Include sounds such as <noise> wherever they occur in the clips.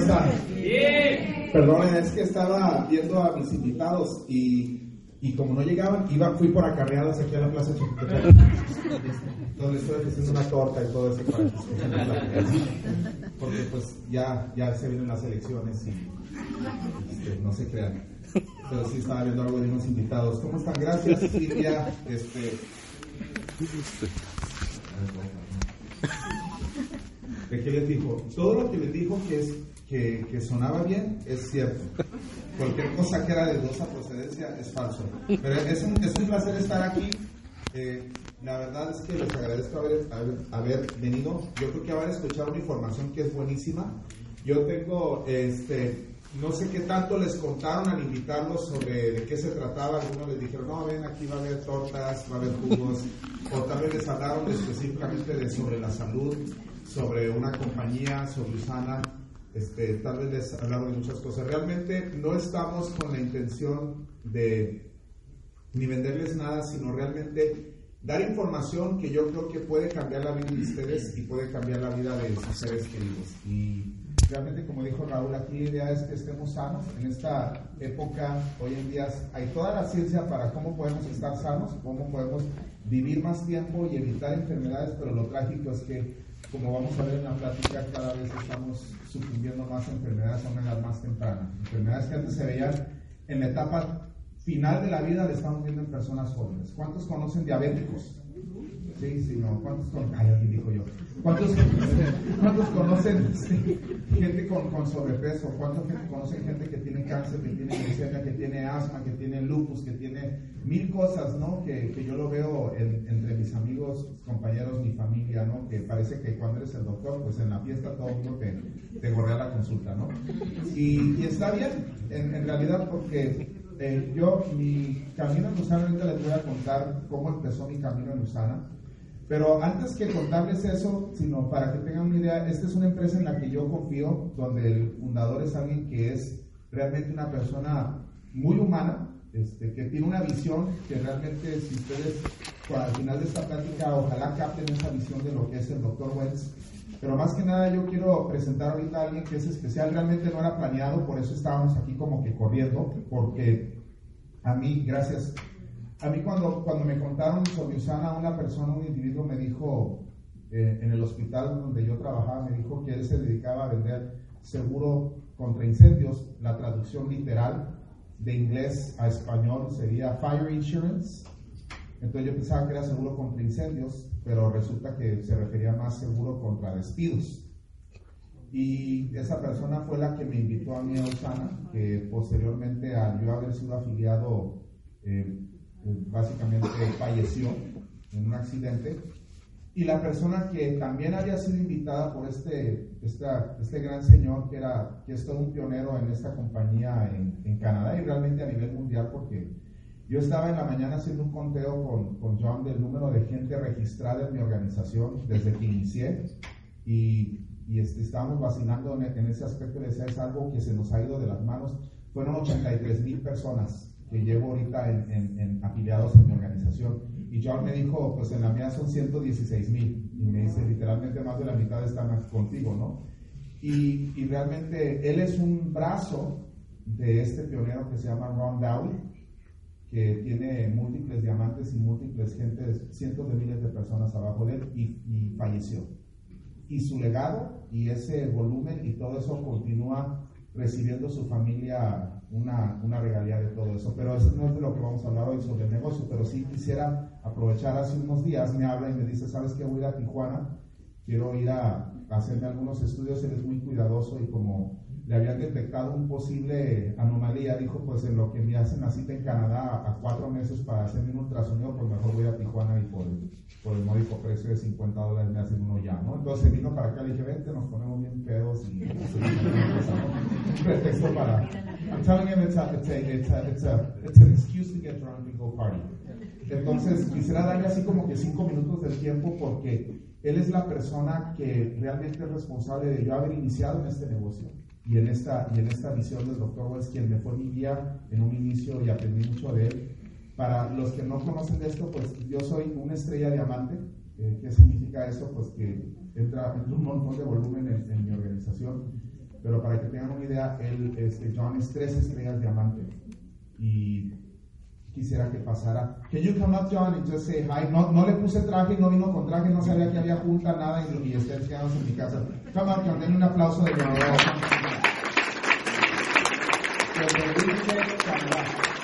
¿Cómo están? Bien. Perdonen, es que estaba viendo a mis invitados y, y como no llegaban, iba, fui por acarreadas aquí a la plaza Chapultepec, donde estoy haciendo una torta y todo eso para Porque pues ya, ya se vienen las elecciones y este, no se crean. Pero sí estaba viendo algo de unos invitados. ¿Cómo están? Gracias, Silvia. Este, ¿De qué les dijo? Todo lo que les dijo que, es, que, que, sonaba bien es cierto. Cualquier cosa que era de dudosa procedencia es falso. Pero es un, es un placer estar aquí. Eh, la verdad es que les agradezco haber, haber, haber, venido. Yo creo que haber escuchado una información que es buenísima. Yo tengo, este, no sé qué tanto les contaron al invitarlos sobre de qué se trataba. Algunos les dijeron, no, ven, aquí va a haber tortas, va a haber jugos. o tal vez les hablaron específicamente de sobre la salud sobre una compañía, sobre Usana, este, tal vez les hablaron de muchas cosas. Realmente no estamos con la intención de ni venderles nada, sino realmente dar información que yo creo que puede cambiar la vida de ustedes y puede cambiar la vida de sus seres queridos. Y realmente, como dijo Raúl, aquí la idea es que estemos sanos. En esta época, hoy en día, hay toda la ciencia para cómo podemos estar sanos, cómo podemos vivir más tiempo y evitar enfermedades, pero lo trágico es que como vamos a ver en la plática, cada vez estamos sucumbiendo más enfermedades a una edad más temprana. Enfermedades que antes se veían en la etapa final de la vida, le estamos viendo en personas jóvenes. ¿Cuántos conocen diabéticos? Sí, sí, no. ¿Cuántos conocen? Ay, dijo yo. ¿Cuántos, cuántos conocen gente con, sobrepeso? ¿Cuántos conocen gente que tiene cáncer, que tiene leucemia, que tiene asma, que tiene lupus, que tiene mil cosas, ¿no? Que, que yo lo veo entre mis amigos, compañeros, mi familia, ¿no? Que parece que cuando eres el doctor, pues en la fiesta todo el mundo te, te gorrea la consulta, ¿no? Y, está bien, en, en realidad, porque eh, yo, mi camino en Usana, ahorita les voy a contar cómo empezó mi camino en Usana. Pero antes que contarles eso, sino para que tengan una idea, esta es una empresa en la que yo confío, donde el fundador es alguien que es realmente una persona muy humana, este, que tiene una visión que realmente, si ustedes al final de esta plática, ojalá capten esa visión de lo que es el Dr. Wells. Pero más que nada yo quiero presentar ahorita a alguien que es especial, realmente no era planeado, por eso estábamos aquí como que corriendo, porque a mí, gracias a mí cuando, cuando me contaron sobre Usana, una persona, un individuo me dijo, eh, en el hospital donde yo trabajaba, me dijo que él se dedicaba a vender seguro contra incendios. La traducción literal de inglés a español sería Fire Insurance. Entonces yo pensaba que era seguro contra incendios, pero resulta que se refería más seguro contra despidos. Y esa persona fue la que me invitó a mí a Usana, que posteriormente al yo haber sido afiliado eh, básicamente falleció en un accidente. Y la persona que también había sido invitada por este, este gran señor, que, era, que es todo un pionero en esta compañía en, en, Canadá y realmente a nivel mundial, porque yo estaba en la mañana haciendo un conteo con, con John del número de gente registrada en mi organización desde que inicié y, y este, estábamos vacilando en, en, ese aspecto, decía, es algo que se nos ha ido de las manos. Fueron 83 mil personas que llevo ahorita en, en, afiliados en mi organización. Y John me dijo, pues en la mía son 116 mil. Y me dice, literalmente más de la mitad están contigo, ¿no? Y, y, realmente él es un brazo de este pionero que se llama Ron Downey, que tiene múltiples diamantes y múltiples gentes, cientos de miles de personas abajo de él y, y falleció. Y su legado y ese volumen y todo eso continúa recibiendo su familia una, una regalía de todo eso. Pero eso no es de lo que vamos a hablar hoy sobre el negocio, pero sí quisiera aprovechar hace unos días, me habla y me dice, ¿sabes qué? Voy a ir a Tijuana, quiero ir a, hacerme algunos estudios, él es muy cuidadoso y como le habían detectado un posible anomalía, dijo, pues en lo que me hacen la cita en Canadá a, cuatro meses para hacerme un ultrasonido, pues mejor voy a Tijuana y por por el módico precio de 50 dólares me hacen uno ya, ¿no? Entonces vino para acá, le dije, vente, nos ponemos bien pedos y... y pretexto para. I'm telling him it's a, it's a, it's a, it's a, it's an excuse to get drunk and go party. Entonces quisiera darle así como que cinco minutos del tiempo porque él es la persona que realmente es responsable de yo haber iniciado en este negocio y en esta, y en esta visión del doctor Wells, quien me fue mi guía en un inicio y aprendí mucho de él. Para los que no conocen de esto, pues yo soy una estrella diamante. Eh, ¿Qué significa eso? Pues que entra, entra un montón de volumen en, en, mi organización. Pero para que tengan una idea, él, este, John es tres estrellas diamante. Y quisiera que pasara. Can you come up, John, and just say hi? No, no le puse traje, no vino con traje, no sabía que había junta, nada, y, y ustedes quedamos en mi casa. Come up, John, denle un aplauso de bienvenida. <laughs>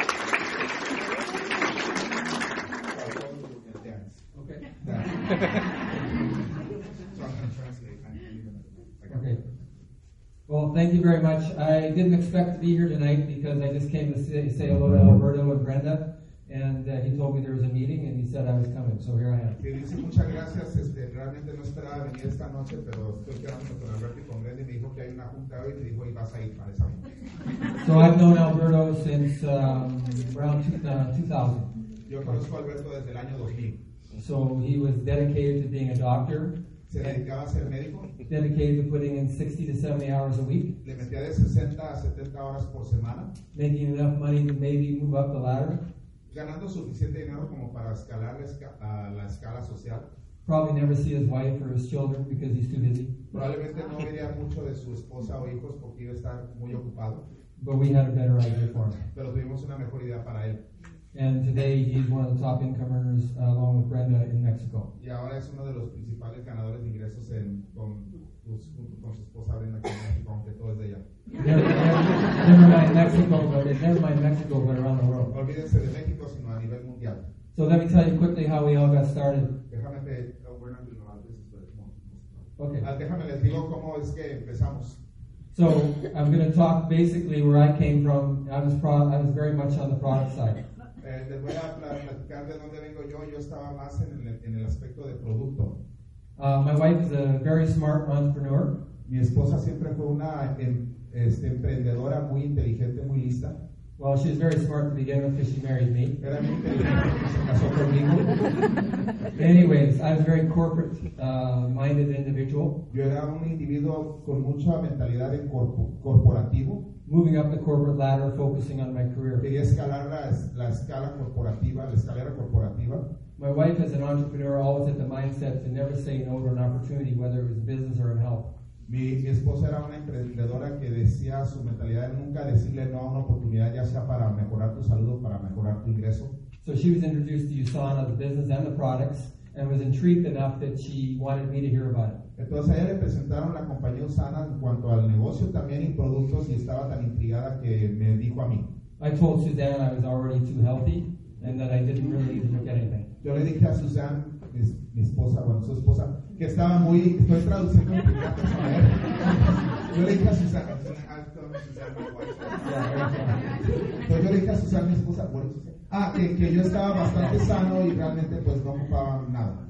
thank you very much. I didn't expect to be here tonight because I just came to say, say hello to Alberto and Brenda, and uh, he told me there was a meeting, and he said I was coming, so here I am. Que dice muchas gracias, este, realmente no esperaba venir esta noche, pero estoy quedándome con Alberto y con Brenda y me dijo que hay una junta hoy y me dijo y vas a ir para esa junta. So I've known Alberto since um, around two, uh, 2000. Yo conozco a Alberto desde el año 2000. So he was dedicated to being a doctor, Se dedicaba a ser médico, dedicated to putting in 60 to 70 hours a week, le metía de 60 a 70 horas por semana, making enough money to maybe move up the ladder. ganando suficiente dinero como para escalar la, esca- a la escala social. Probably never see his wife or his children because he's too busy. Probablemente no vería mucho de su esposa o hijos porque iba a estar muy ocupado, But we had a better idea for him. pero tuvimos una mejor idea para él. And today he's one of the top income earners uh, along with Brenda in Mexico. Y ahora es uno de los principales ganadores de ingresos en, con, con su esposa Brenda aquí en México, aunque todo es de ella. Never, never, mind Mexico, but never mind Mexico, but around the world. Olvídense de México, sino a nivel mundial. So let me tell you quickly how we all got started. Déjame te, oh, we're not doing a lot of business, but more- Okay. Ah, déjame les digo cómo es que empezamos. So I'm going to talk basically where I came from. I was pro- I was very much on the product side. Eh, les voy a pla- platicar de dónde vengo yo. Yo estaba más en el, en el aspecto de producto. Uh, my wife is a very smart entrepreneur. Mi esposa siempre fue una em, este, emprendedora muy inteligente, muy lista. Well, she was very smart to begin with because she married me. Era muy inteligente se casó conmigo. Anyways, I was a very corporate uh, minded individual. Yo era un individuo con mucha mentalidad de corpo- corporativo. Moving up the corporate ladder, focusing on my career. Quería escalar la, la escala corporativa, la escalera corporativa. My wife, as an entrepreneur, always had the mindset to never say no to an opportunity, whether it was business or in health. Mi, mi esposa era una emprendedora que decía su mentalidad de nunca decirle no a una oportunidad, ya sea para mejorar tu salud o para mejorar tu ingreso. So she was introduced to USANA, the business and the products, and was intrigued enough that she wanted me to hear about it. Entonces a ella le presentaron la compañía Usana en cuanto al negocio también y productos y estaba tan intrigada que me dijo a mí. I told Suzanne I was already too healthy and that I didn't really need to look at anything. Yo le dije a Susan, mi, mi esposa, bueno, su esposa, que estaba muy, estoy traduciendo en primera persona, ¿eh? Yo le dije a I've told Susan, my wife. Entonces yo le dije a Susan, mi esposa, what did you say? Ah, que, que yo estaba bastante sano y realmente pues no ocupaba nada.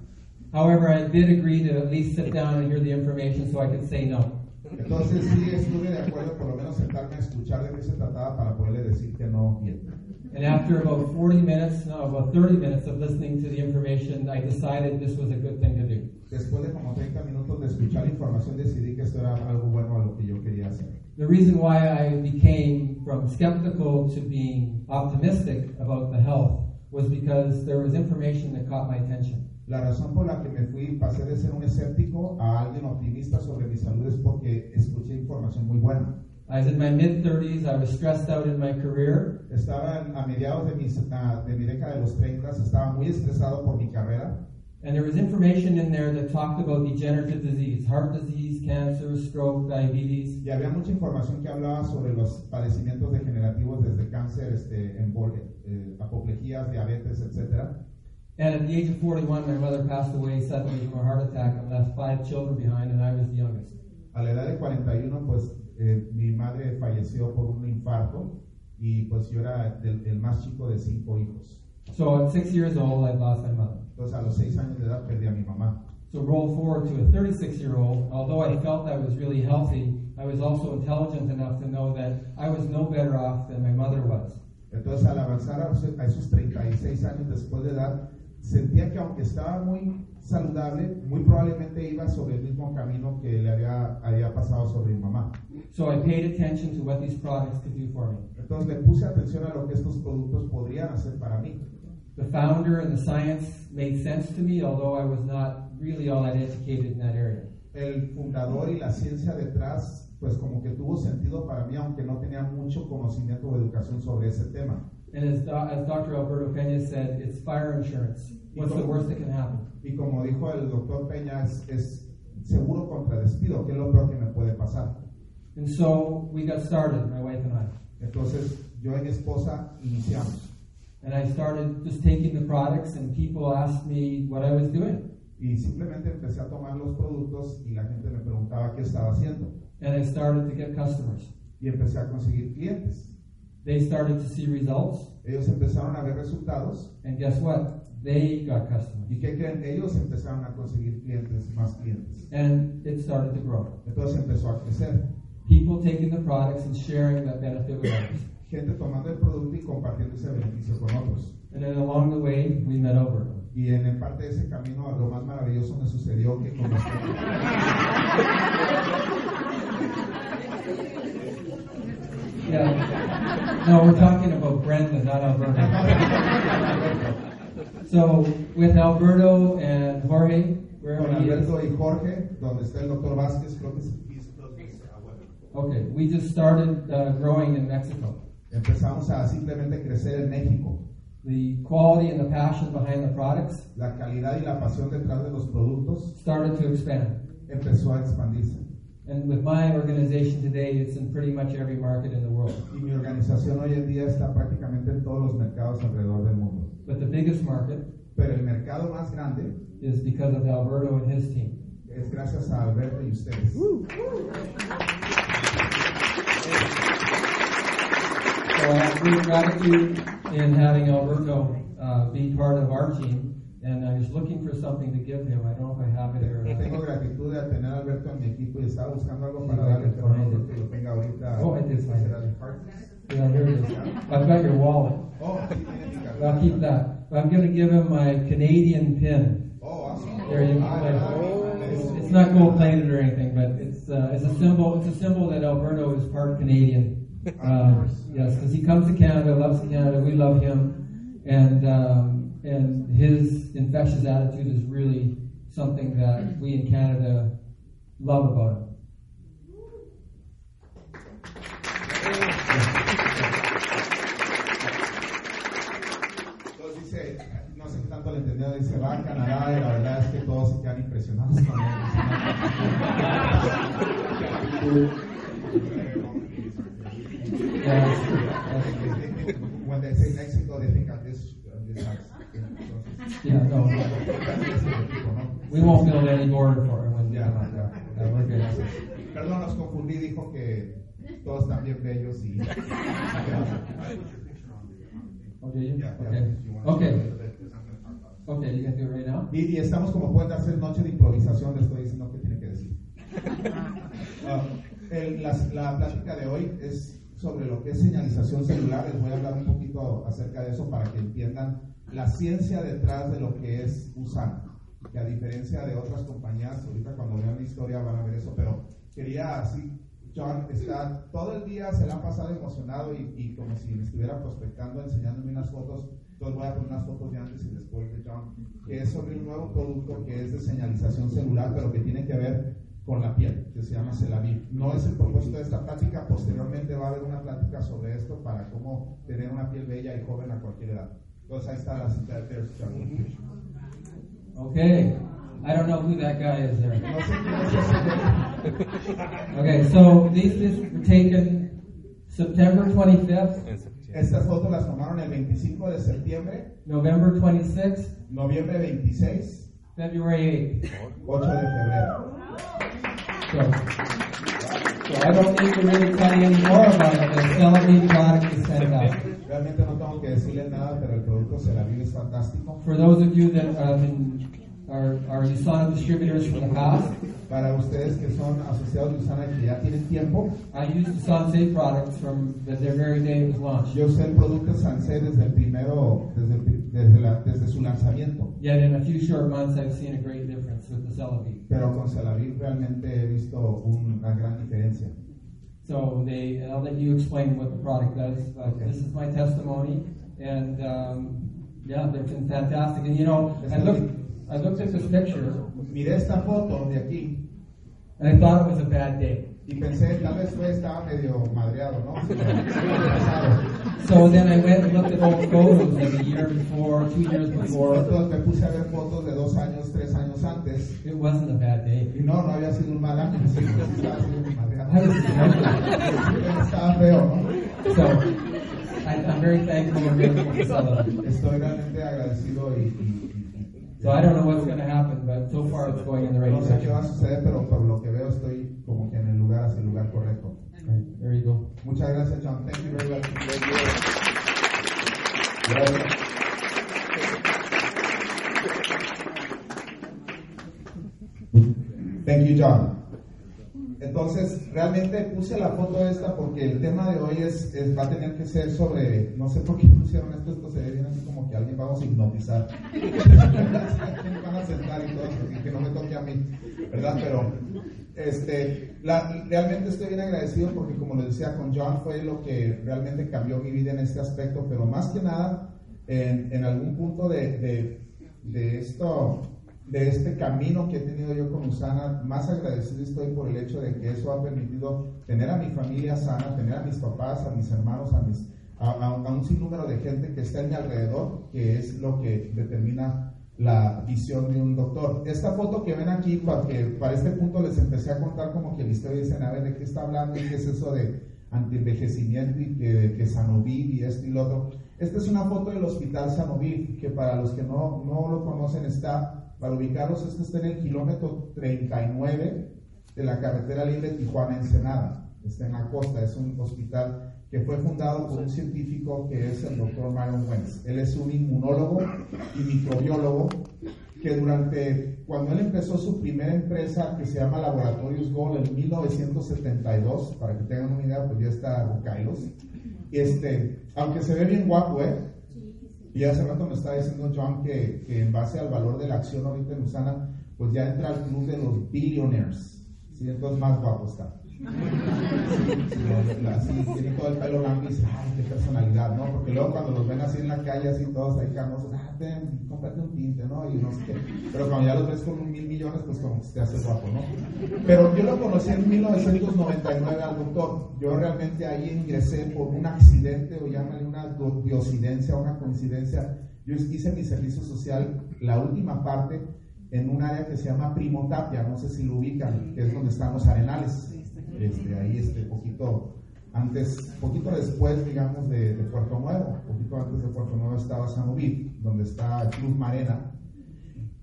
However, I did agree to at least sit down and hear the information so I could say no. Entonces sí estuve de acuerdo por lo menos sentarme a escuchar de qué se trataba para poderle decir que no bien. And after about 40 minutes, no, about 30 minutes of listening to the information, I decided this was a good thing to do. Después de como 30 minutos de escuchar información decidí que esto era algo bueno a lo que yo quería hacer. The reason why I became from skeptical to being optimistic about the health was because there was information that caught my attention. La razón por la que me fui, pasé de ser un escéptico a alguien optimista sobre mi salud es porque escuché información muy buena. I was in my mid 30s, I was stressed out in my career, Estaba a mediados de, mis, de mi década de los 30, estaba muy estresado por mi carrera and there was information in there that talked about degenerative disease, heart disease, cancer, stroke, diabetes. y había mucha información que hablaba sobre los padecimientos degenerativos desde cáncer, este, embol- eh, apoplejías, diabetes, etcétera. And at the age of 41, my mother passed away suddenly from a heart attack and left five children behind, and I was the youngest. A la edad de 41, pues eh, mi madre falleció por un infarto y pues yo era del- el más chico de cinco hijos. So at six years old, I lost my mother. Entonces a los años de edad perdí a mi mamá. So roll forward to a 36 year old. Although I felt I was really healthy, I was also intelligent enough to know that I was no better off than my mother was. Entonces, al avanzar a esos 36 años después de edad, sentía que aunque estaba muy saludable, muy probablemente iba sobre el mismo camino que le había, había pasado sobre mi mamá. So I paid attention to what these products could do for me. Entonces le puse atención a lo que estos productos podrían hacer para mí. The founder and the science made sense to me, although I was not really all that educated in that area. El fundador y la ciencia detrás, pues como que tuvo sentido para mí, aunque no tenía mucho conocimiento o educación sobre ese tema. And as, Do- as Dr. Alberto Pena said, it's fire insurance. What's the worst that can happen? Y como dijo el doctor Peña, es, es seguro contra despido, que es lo peor que me puede pasar. And so we got started, my wife and I. Entonces yo y mi esposa iniciamos. And I started just taking the products, and people asked me what I was doing. Y simplemente empecé a tomar los productos y la gente me preguntaba qué estaba haciendo. And I started to get customers. Y empecé a conseguir clientes. They started to see results, Ellos empezaron a ver resultados. and guess what? They got customers. ¿Y qué creen? Ellos empezaron a conseguir clientes, más clientes. And it started to grow. Entonces empezó a crecer. People taking the products and sharing that benefit with others. Gente tomando el producto y compartiendo ese beneficio con otros. And then along the way, we met Alberto. Y en el parte de ese camino, lo más maravilloso me sucedió que con Yeah. No, we're talking about Brenda, not Alberto. so with Alberto and Jorge, where con Alberto y Jorge, donde está el doctor Vázquez, creo que es he's close to his, well. okay, we just started uh, growing in Mexico. Empezamos a simplemente crecer en México. The quality and the passion behind the products La calidad y la pasión detrás de los productos started to expand. empezó a expandirse. And with my organization today, it's in pretty much every market in the world. Y mi organización hoy en día está prácticamente en todos los mercados alrededor del mundo. But the biggest market Pero el mercado más grande is because of Alberto and his team. es gracias a Alberto y ustedes. I have great gratitude in having Alberto uh, be part of our team. And I was looking for something to give him. I don't know if I have it here. <laughs> Tengo gratitud de tener a Alberto en mi equipo y estaba buscando algo para darle, pero no que lo tenga ahorita. Oh, I did find it. ¿Será de Hearts? Yeah, here it is. I've got your wallet. Oh, sí, tiene mi I'll keep that. But I'm going to give him my Canadian pin. Oh, awesome. There you go. ya, It's, it's not gold plated or anything, but it's uh, it's a symbol. It's a symbol that Alberto is part Canadian. Uh, yes, because he comes to Canada, loves Canada. We love him, and um, and his infectious attitude is really something that we in Canada love about him. Entonces dice, sé qué tanto le entendió, dice, va a Canadá y la verdad es que todos se quedan impresionados con él. <laughs> Yeah, no, ¿no? we won't build any border for when. Yeah, we're good. Perdón, los confundí, dijo que todos están bien bellos y... Okay. Okay. Okay, you can do it right now. Y, y estamos como pueden hacer noche de improvisación, le estoy diciendo qué tiene que decir. <laughs> Ah, el- la, la plática de hoy es sobre lo que es señalización celular. Les voy a hablar un poquito acerca de eso para que entiendan la ciencia detrás de lo que es USAN. Que a diferencia de otras compañías, ahorita cuando vean mi historia van a ver eso, pero quería así. John está todo el día, se le ha pasado emocionado y, y como si me estuviera prospectando, enseñándome unas fotos. Entonces voy a poner unas fotos de antes y después de John, que es sobre un nuevo producto que es de señalización celular, pero que tiene que ver con la piel, que se llama Celaviv. No es el propósito de esta plática, posteriormente va a haber una plática sobre esto para cómo tener una piel bella y joven a cualquier edad. Entonces ahí está la cita de. Okay. I don't know who that guy is there. No sé quién es ese. <laughs> Okay, so these were taken September 25th, Estas fotos las tomaron el 25 de septiembre, November 26th, noviembre 26, February 8 de febrero. 8th. So, so I don't need to really tell you about it. The Celavine product is fantastic. Realmente no tengo que decirles nada, pero el producto Celaviv es fantástico. For those of you that been are, are USANA distributors from the past. Para ustedes que son asociados de Usana que ya tienen tiempo, I used the Sansei products from the, their very day it was launched. yo usé el producto Sansei desde el primero, desde, el pri- desde, la- desde su lanzamiento. Yet in a few short months, I've seen a great difference with the Celavive. Pero con Celaviv realmente he visto una gran diferencia. So they, I'll let you explain what the product does. But Okay. this is my testimony, and um, yeah, they've been fantastic. And you know, I looked, I looked at this picture, Miré esta foto de aquí and I thought it was a bad day. y pensé, tal vez fue, estaba medio madreado, ¿no? <laughs> So then I went and looked at old photos like a year before, two years before. Entonces me puse a ver fotos de dos años, tres años antes It wasn't a bad day. y no, no había sido un mal año, sí, sí estaba siendo madreado. I was- Estaba feo, ¿no? So I, I'm very thankful and grateful for Celavive. Estoy realmente agradecido y, y- y- So I don't know what's going to happen, but so far it's going in the right no sé qué va a direction. suceder, pero por lo que veo estoy como que en el lugar, hacia el lugar correcto. Right, there you go. Muchas gracias, John. Thank you very much. Thank you, John. Entonces, realmente puse la foto esta porque el tema de hoy es, es- va a tener que ser sobre, no sé por qué pusieron esto, esto se ve bien así como que alguien vamos a hipnotizar. <laughs> van a sentar y todo, así que no me toque a mí, ¿verdad? Pero este, la- realmente estoy bien agradecido porque como les decía con John fue lo que realmente cambió mi vida en este aspecto, pero más que nada en, en algún punto de, de, de esto, de este camino que he tenido yo con Usana, más agradecido estoy por el hecho de que eso ha permitido tener a mi familia sana, tener a mis papás, a mis hermanos, a, mis, a, a- a un sinnúmero de gente que está a mi alrededor, que es lo que determina la visión de un doctor. Esta foto que ven aquí, para, que, para este punto les empecé a contar como que la historia dicen, a ver, ¿de qué está hablando? ¿Y qué es eso de antienvejecimiento y que, que Sanoviv y esto y lo otro? Esta es una foto del Hospital Sanoviv, que para los que no, no lo conocen está, para ubicarlos, este está en el kilómetro 39 de la carretera libre Tijuana-Ensenada. Está en la costa, es un hospital que fue fundado por un científico que es el doctor Myron Wentz. Él es un inmunólogo y microbiólogo que durante, cuando él empezó su primera empresa que se llama Laboratorios Gold en 1972, para que tengan una idea, pues ya está Rocailos. Este, aunque se ve bien guapo, ¿eh? Y hace rato me estaba diciendo John que, que en base al valor de la acción ahorita en Usana, pues ya entra al club de los billionaires. Sí, entonces más guapo está. Sí, así, tiene todo el pelo blanco y dice, ay, qué personalidad, ¿no? Porque luego cuando los ven así en la calle, así todos ahí carnosos, ah, ten, cómprate un tinte, ¿no? Y no sé qué. Pero cuando ya los ves con un mil millones, pues como te hace guapo, ¿no? Pero yo lo conocí en 1999 al doctor. Yo realmente ahí ingresé por un accidente, o llámale una diosidencia, una coincidencia. Yo hice mi servicio social, la última parte, en un área que se llama Primo Tapia, no sé si lo ubican, que es donde están los arenales. Este, ahí, este, poquito antes, poquito después, digamos, de, de Puerto Nuevo, poquito antes de Puerto Nuevo estaba San Ubid, donde está Cruz Marena.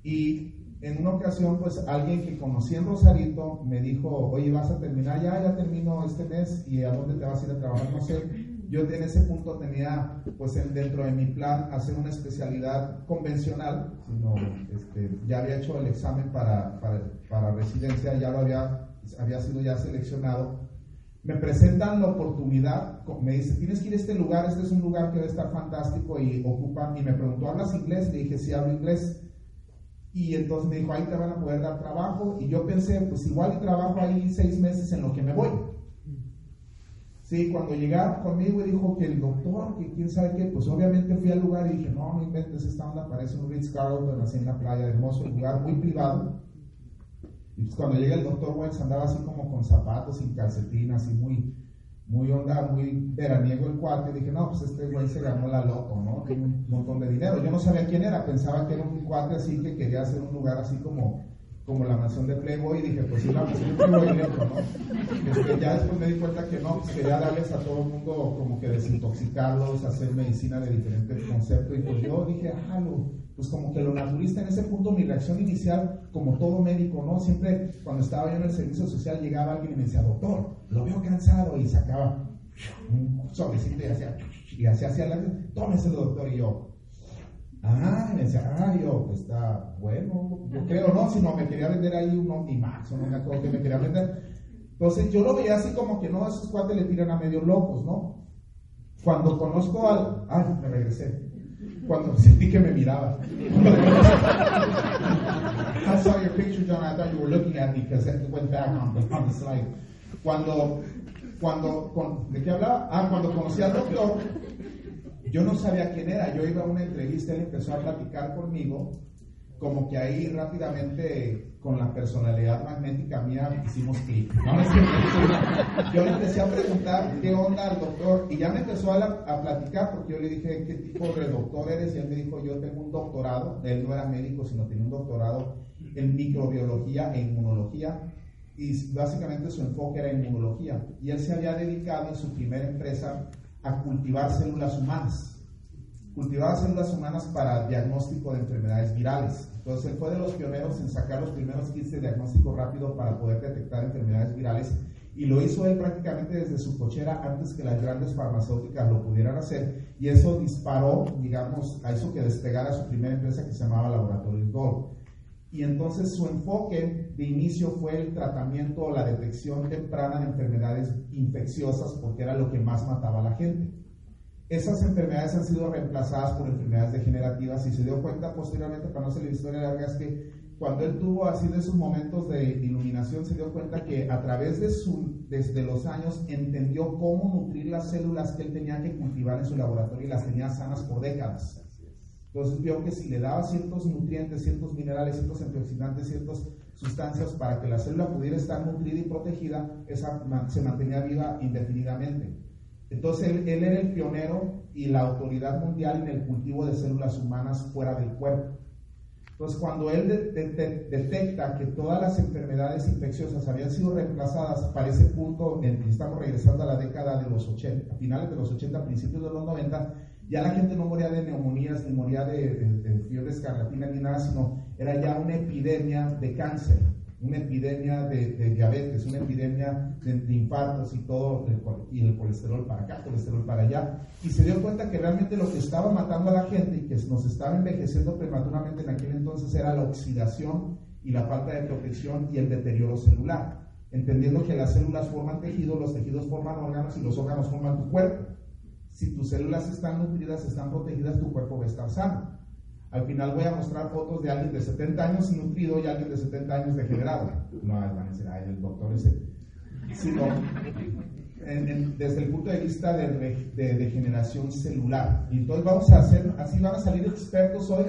Y en una ocasión, pues alguien que conocí en Rosarito me dijo, oye, vas a terminar ya, ya termino este mes y a dónde te vas a ir a trabajar, no sé. Yo en ese punto tenía, pues en- dentro de mi plan, hacer una especialidad convencional, sino este, ya había hecho el examen para, para, para residencia, ya lo había, había sido ya seleccionado. Me presentan la oportunidad, me dice, tienes que ir a este lugar, este es un lugar que a estar fantástico y ocupan, me preguntó, ¿hablas inglés? Le dije, sí, hablo inglés. Y entonces me dijo, ahí te van a poder dar trabajo. Y yo pensé, pues igual trabajo ahí seis meses en lo que me voy. Sí, cuando llegaron conmigo y dijo que el doctor, que quién sabe qué, pues obviamente fui al lugar y dije, no, no inventes, esta onda parece un Ritz Carlton así en la playa, hermoso lugar, muy privado. Y pues cuando llega el doctor Wentz andaba así como con zapatos, sin calcetín, así muy, muy onda, muy veraniego el cuate. Y dije, no, pues este güey se ganó la loto, ¿no? Un montón de dinero. Yo no sabía quién era, pensaba que era un cuate así que quería hacer un lugar así como, como la mansión de Playboy. Y dije, pues sí, la mansión de Playboy ¿no? Este, ya después me di cuenta que no, pues quería darles a todo el mundo como que desintoxicarlos, hacer medicina de diferentes conceptos. Y pues yo dije, ah, lo, pues como que lo naturista en ese punto, mi reacción inicial, como todo médico, ¿no? Siempre cuando estaba yo en el servicio social llegaba alguien y me decía, doctor, lo veo cansado y sacaba un sobrecito y hacía, y hacía hacia la, tómese doctor y yo. Ah, y me decía, ah, yo, pues está bueno, yo creo, no, si no, me quería vender ahí un Optimax, o no me acuerdo que me quería vender. Entonces yo lo veía así como que no, esos cuates le tiran a medio locos, ¿no? Cuando conozco al. Ay, me regresé. Cuando <laughs> sentí que me miraba. <laughs> I saw your picture, John. I thought you were looking at me because it went back on the, on the slide. Cuando, cuando, ¿de qué hablaba? Ah, cuando conocí al doctor, yo no sabía quién era. Yo iba a una entrevista, él empezó a platicar conmigo como que ahí rápidamente con la personalidad magnética mía hicimos clic. yo le empecé a preguntar qué onda al doctor y ya me empezó a, a, platicar porque yo le dije qué tipo de doctor eres y él me dijo yo tengo un doctorado, él no era médico sino tenía un doctorado en microbiología e inmunología. Y básicamente su enfoque era inmunología. Y él se había dedicado en su primera empresa a cultivar células humanas cultivaba células humanas para diagnóstico de enfermedades virales. Entonces él fue de los pioneros en sacar los primeros kits de diagnóstico rápido para poder detectar enfermedades virales y lo hizo él prácticamente desde su cochera antes que las grandes farmacéuticas lo pudieran hacer y eso disparó, digamos, a eso que despegara su primera empresa que se llamaba Laboratorio Gold. Y entonces su enfoque de inicio fue el tratamiento o la detección temprana de enfermedades infecciosas porque era lo que más mataba a la gente. Esas enfermedades han sido reemplazadas por enfermedades degenerativas y se dio cuenta posteriormente, para no hacer la historia larga, es que cuando él tuvo así de sus momentos de iluminación, se dio cuenta que a través de su, desde los años entendió cómo nutrir las células que él tenía que cultivar en su laboratorio y las tenía sanas por décadas. Entonces vio que si le daba ciertos nutrientes, ciertos minerales, ciertos antioxidantes, ciertas sustancias para que la célula pudiera estar nutrida y protegida, esa se mantenía viva indefinidamente. Entonces él, era el pionero y la autoridad mundial en el cultivo de células humanas fuera del cuerpo. Entonces cuando él detecta que todas las enfermedades infecciosas habían sido reemplazadas para ese punto, en, estamos regresando a la década de los 80, a finales de los 80, principios de los 90, ya la gente no moría de neumonías ni moría de, de fiebre escarlatina ni nada, sino era ya una epidemia de cáncer una epidemia de, diabetes, una epidemia de, infartos y todo, y el colesterol para acá, colesterol para allá. Y se dio cuenta que realmente lo que estaba matando a la gente y que nos estaba envejeciendo prematuramente en aquel entonces era la oxidación y la falta de protección y el deterioro celular. Entendiendo que las células forman tejidos, los tejidos forman órganos y los órganos forman tu cuerpo. Si tus células están nutridas, están protegidas, tu cuerpo va a estar sano. Al final voy a mostrar fotos de alguien de 70 años nutrido y alguien de 70 años degenerado. No van a decir, ay, el doctor ese. Sino, desde el punto de vista de, de, degeneración celular. Y entonces vamos a hacer, así van a salir expertos hoy.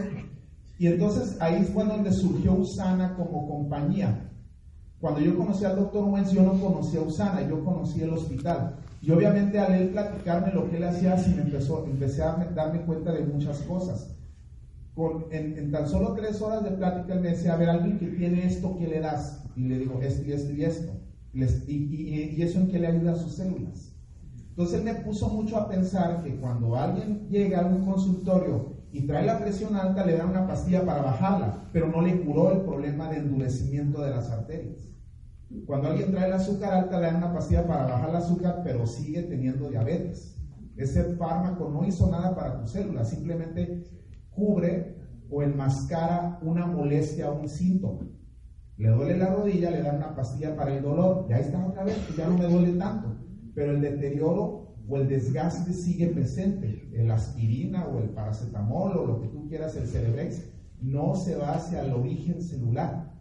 Y entonces ahí fue donde surgió Usana como compañía. Cuando yo conocí al doctor Wentz, yo no conocía a Usana, yo conocí el hospital. Y obviamente al él platicarme lo que él hacía, así me empezó, empecé a darme cuenta de muchas cosas en, tan solo tres horas de plática, él me decía, a ver, alguien que tiene esto, ¿qué le das? Y le digo, esto y esto y esto. y, eso en qué le ayuda a sus células. Entonces él me puso mucho a pensar que cuando alguien llega a un consultorio y trae la presión alta, le dan una pastilla para bajarla, pero no le curó el problema de endurecimiento de las arterias. Cuando alguien trae el azúcar alta, le dan una pastilla para bajar el azúcar, pero sigue teniendo diabetes. Ese fármaco no hizo nada para tus células, simplemente cubre o enmascara una molestia o un síntoma. Le duele la rodilla, le dan una pastilla para el dolor, ya está otra vez, ya no me duele tanto, pero el deterioro o el desgaste sigue presente. El aspirina o el paracetamol o lo que tú quieras, el Cerebrex, no se va hacia el origen celular.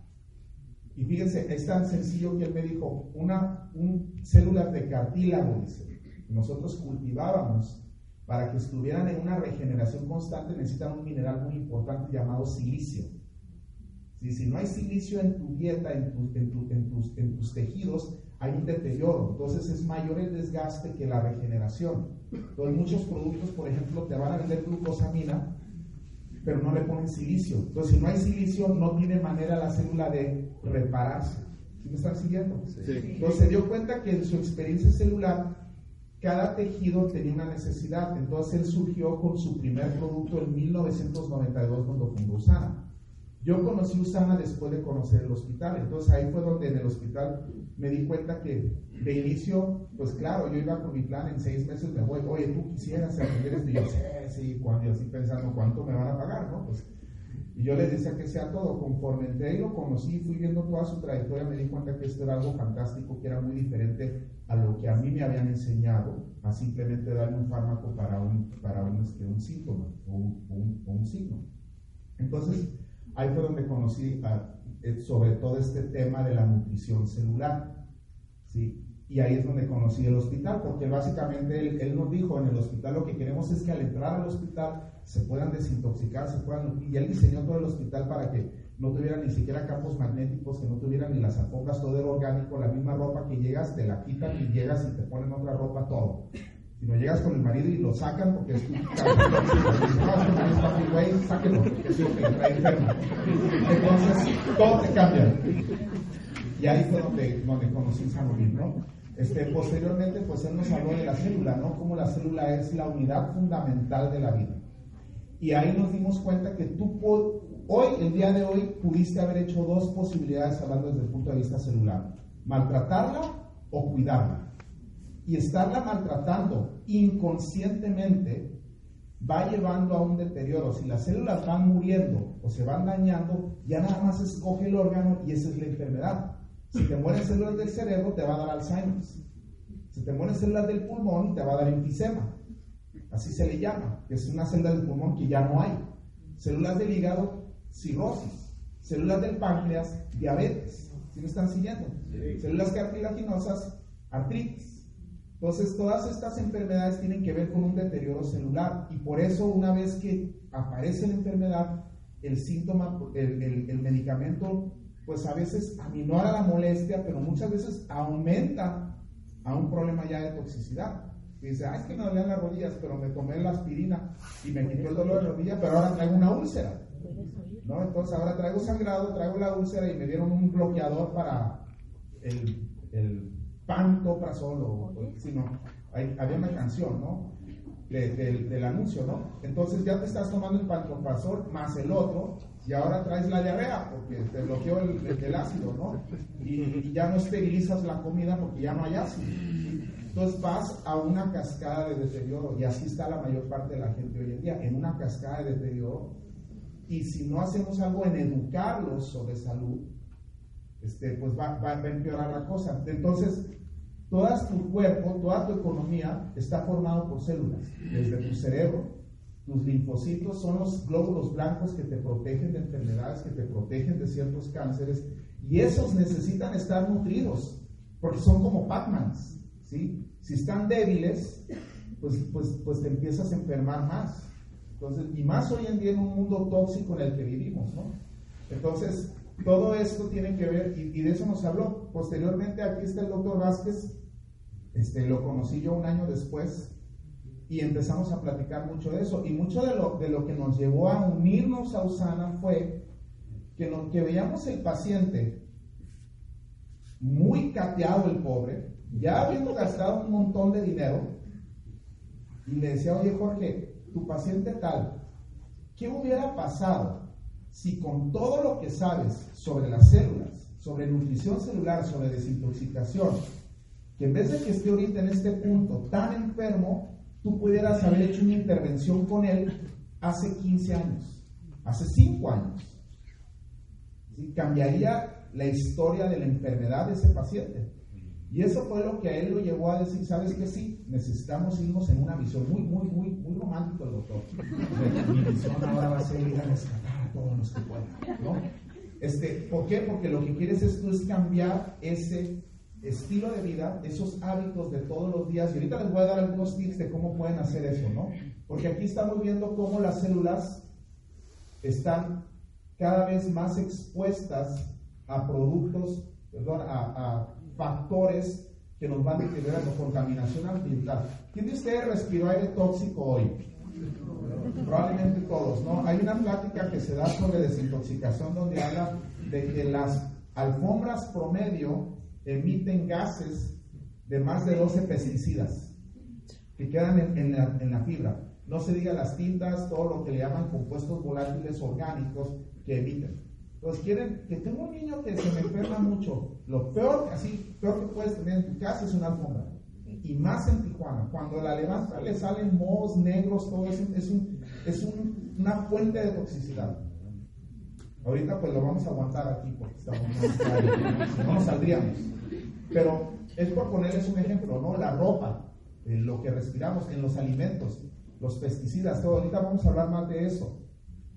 Y fíjense, es tan sencillo que él me dijo, una un, células de cartílago, dice, nosotros cultivábamos para que estuvieran en una regeneración constante necesitan un mineral muy importante llamado silicio. Si, no hay silicio en tu dieta, en, tus, en tus tejidos, hay un deterioro. Entonces es mayor el desgaste que la regeneración. Entonces muchos productos, por ejemplo, te van a vender glucosamina, pero no le ponen silicio. Entonces si no hay silicio, no tiene manera la célula de repararse. ¿Sí me están siguiendo? Entonces se dio cuenta que en su experiencia celular cada tejido tenía una necesidad. Entonces él surgió con su primer producto en 1992 cuando fundó Sana. Yo conocí Usana después de conocer el hospital, entonces ahí fue donde en el hospital me di cuenta que de inicio, pues claro, yo iba con mi plan, en seis meses me voy, oye, tú quisieras aprender esto, y yo sé, sí, cuando, así pensando cuánto me van a pagar, ¿no? Pues, y yo les decía que sea todo, conforme entré y lo conocí, fui viendo toda su trayectoria, me di cuenta que esto era algo fantástico, que era muy diferente a lo que a mí me habían enseñado, a simplemente darle un fármaco para un, para un, este, un síntoma o un, o un signo. Entonces, Ahí fue donde conocí eh, sobre todo este tema de la nutrición celular. ¿sí? Y ahí es donde conocí el hospital, porque básicamente él, nos dijo, en el hospital lo que queremos es que al entrar al hospital se puedan desintoxicar, se puedan... Y él diseñó todo el hospital para que no tuvieran ni siquiera campos magnéticos, que no tuvieran ni las alfombras, todo era orgánico, la misma ropa que llegas, te la quitan y llegas y te ponen otra ropa, todo. Si no llegas con el marido y lo sacan porque es tu porque es enfermo. Entonces, todo te cambia. Y ahí fue donde, donde conocí San Luis, ¿no? Este, posteriormente, pues él nos habló de la célula, ¿no? Como la célula es la unidad fundamental de la vida. Y ahí nos dimos cuenta que tú, hoy, el día de hoy, pudiste haber hecho dos posibilidades hablando desde el punto de vista celular. Maltratarla o cuidarla y estarla maltratando inconscientemente va llevando a un deterioro. Si las células van muriendo o se van dañando, ya nada más escoge el órgano y esa es la enfermedad. Si te mueren células del cerebro, te va a dar Alzheimer. Si te mueren células del pulmón, te va a dar enfisema. Así se le llama, que es una célula del pulmón que ya no hay. Células del hígado, cirrosis. Células del páncreas, diabetes. ¿Sí me están siguiendo? Células cartilaginosas, artritis. Entonces, todas estas enfermedades tienen que ver con un deterioro celular y por eso una vez que aparece la enfermedad, el síntoma, el, medicamento, pues a veces aminora la molestia, pero muchas veces aumenta a un problema ya de toxicidad. Y dice, ah, es que me dolían las rodillas, pero me tomé la aspirina y me quitó el dolor de rodilla, pero ahora traigo una úlcera. ¿no? Entonces ahora traigo sangrado, traigo la úlcera y me dieron un bloqueador para el, el pantoprazol o, sino había una canción, ¿no? del anuncio, ¿no? Entonces ya te estás tomando el pantoprazol más el otro y ahora traes la diarrea porque te bloqueó el, ácido, ¿no? Y, ya no esterilizas la comida porque ya no hay ácido. Entonces vas a una cascada de deterioro y así está la mayor parte de la gente hoy en día, en una cascada de deterioro. Y si no hacemos algo en educarlos sobre salud, este, pues va, va, a empeorar la cosa. Entonces, todo tu cuerpo, toda tu economía está formado por células, desde tu cerebro. Tus linfocitos son los glóbulos blancos que te protegen de enfermedades, que te protegen de ciertos cánceres, y esos necesitan estar nutridos, porque son como Pac-Mans, ¿sí? Si están débiles, pues, pues, pues te empiezas a enfermar más. Entonces, y más hoy en día en un mundo tóxico en el que vivimos, ¿no? Entonces, todo esto tiene que ver, y, de eso nos habló. Posteriormente, aquí está el doctor Vázquez, este, lo conocí yo un año después, y empezamos a platicar mucho de eso. Y mucho de lo, de lo que nos llevó a unirnos a Usana fue que, que veíamos el paciente muy cateado, el pobre, ya habiendo gastado un montón de dinero, y le decía, oye Jorge, tu paciente tal, ¿qué hubiera pasado si con todo lo que sabes sobre las células, sobre nutrición celular, sobre desintoxicación, que en vez de que esté ahorita en este punto tan enfermo, tú pudieras haber hecho una intervención con él hace 15 años, hace 5 años. Cambiaría la historia de la enfermedad de ese paciente. Y eso fue lo que a él lo llevó a decir, ¿sabes qué? Sí, necesitamos irnos en una visión muy, muy, muy, muy romántico el doctor. Mi visión ahora va a ser ir a rescatar todos los que puedan, ¿no? Este, ¿Por qué? Porque lo que quieres es, es cambiar ese estilo de vida, esos hábitos de todos los días. Y ahorita les voy a dar algunos tips de cómo pueden hacer eso, ¿no? Porque aquí estamos viendo cómo las células están cada vez más expuestas a productos, perdón, a, factores que nos van a deteriorar contaminación ambiental. ¿Quién de ustedes respiró aire tóxico hoy? Probablemente todos, ¿no? Hay una plática que se da sobre desintoxicación donde habla de que las alfombras promedio emiten gases de más de 12 pesticidas que quedan en, la, fibra. No se diga las tintas, todo lo que le llaman compuestos volátiles orgánicos que emiten. Pues quieren que tengo un niño que se me enferma mucho. Lo peor, así, peor que puedes tener en tu casa es una alfombra. Y más en Tijuana. Cuando la levanta le salen mohos negros, todo eso. Es, un, es un, una fuente de toxicidad. Ahorita pues lo vamos a aguantar aquí porque estamos no saldríamos. Pero es por ponerles un ejemplo, ¿no? La ropa, lo que respiramos, en los alimentos, los pesticidas, todo. Ahorita vamos a hablar más de eso.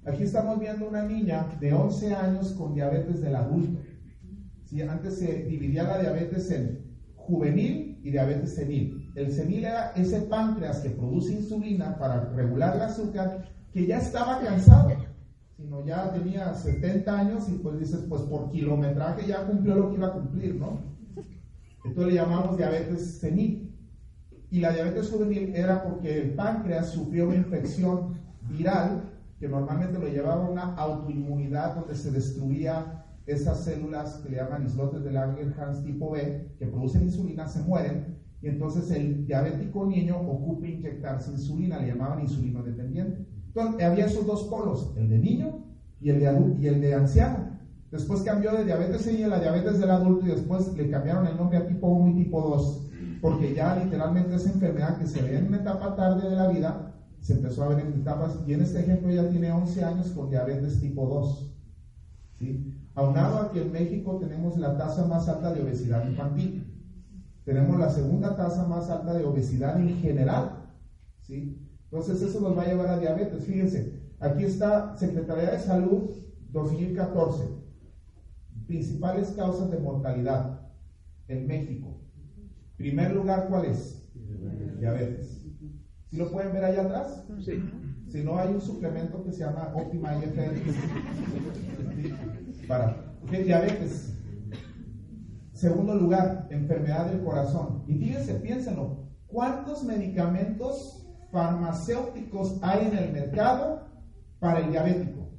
Aquí estamos viendo una niña de 11 años con diabetes del adulto. ¿Sí? Antes se dividía la diabetes en juvenil y diabetes senil. El senil era ese páncreas que produce insulina para regular el azúcar que ya estaba cansado, sino ya tenía 70 años y pues dices, pues por kilometraje ya cumplió lo que iba a cumplir, ¿no? Entonces le llamamos diabetes senil. Y la diabetes juvenil era porque el páncreas sufrió una infección viral que normalmente lo llevaba a una autoinmunidad donde se destruía esas células que le llaman islotes de Langerhans tipo B, que producen insulina, se mueren, y entonces el diabético niño ocupa inyectarse insulina, le llamaban insulino dependiente. Entonces había esos dos polos, el de niño y el de, adulto, y el de anciano. Después cambió de diabetes senil a diabetes del adulto y después le cambiaron el nombre a tipo 1 y tipo 2, porque ya literalmente esa enfermedad que se ve en una etapa tarde de la vida, se empezó a ver en etapas, y en este ejemplo ya tiene 11 años con diabetes tipo 2. ¿sí? Aunado a que en México tenemos la tasa más alta de obesidad infantil, tenemos la segunda tasa más alta de obesidad en general. ¿sí? Entonces eso nos va a llevar a diabetes. Fíjense, aquí está Secretaría de Salud 2014 principales causas de mortalidad en México. Primer lugar, ¿cuál es? Diabetes. ¿Sí lo pueden ver allá atrás? Sí. Si no, hay un suplemento que se llama Optima IFL <laughs> para diabetes. Segundo lugar, enfermedad del corazón. Y fíjense, piénsenlo, ¿cuántos medicamentos farmacéuticos hay en el mercado para el diabético?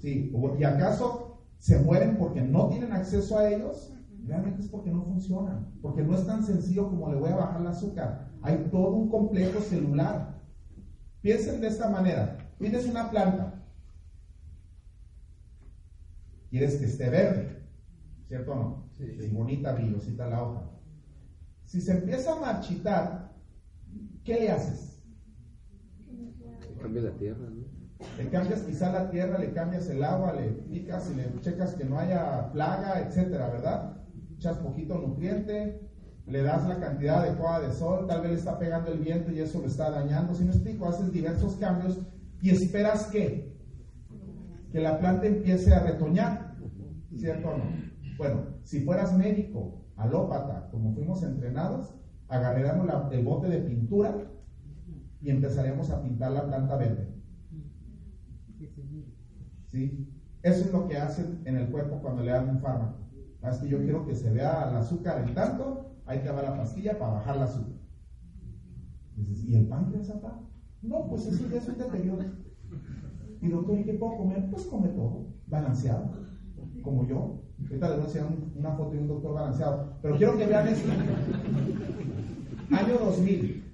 Sí, ¿y acaso se mueren porque no tienen acceso a ellos, realmente es porque no funcionan, porque no es tan sencillo como le voy a bajar el azúcar. Hay todo un complejo celular. Piensen de esta manera, tienes una planta, quieres que esté verde, ¿cierto o no? Sí. bonita, brillosita la hoja. Si se empieza a marchitar, ¿qué le haces? Cambia la tierra, ¿no? Le cambias quizá la tierra, le cambias el agua, le picas y le checas que no haya plaga, etcétera, ¿verdad? Echas poquito nutriente, le das la cantidad adecuada de sol, tal vez le está pegando el viento y eso le está dañando. Si no explico, haces diversos cambios y esperas que, que la planta empiece a retoñar, ¿cierto o no? Bueno, si fueras médico, alópata, como fuimos entrenados, agarraríamos el bote de pintura y empezaremos a pintar la planta verde. ¿sí? Eso es lo que hacen en el cuerpo cuando le dan un fármaco. Es que yo quiero que se vea el azúcar en tanto, hay que dar la pastilla para bajar el azúcar. ¿y el páncreas acá? No, pues eso ya es un deterioro. Y doctor, ¿y qué puedo comer? Pues come todo, balanceado, como yo. Ahorita les voy a enseñar una foto de un doctor balanceado. Pero quiero que vean esto. Año 2000.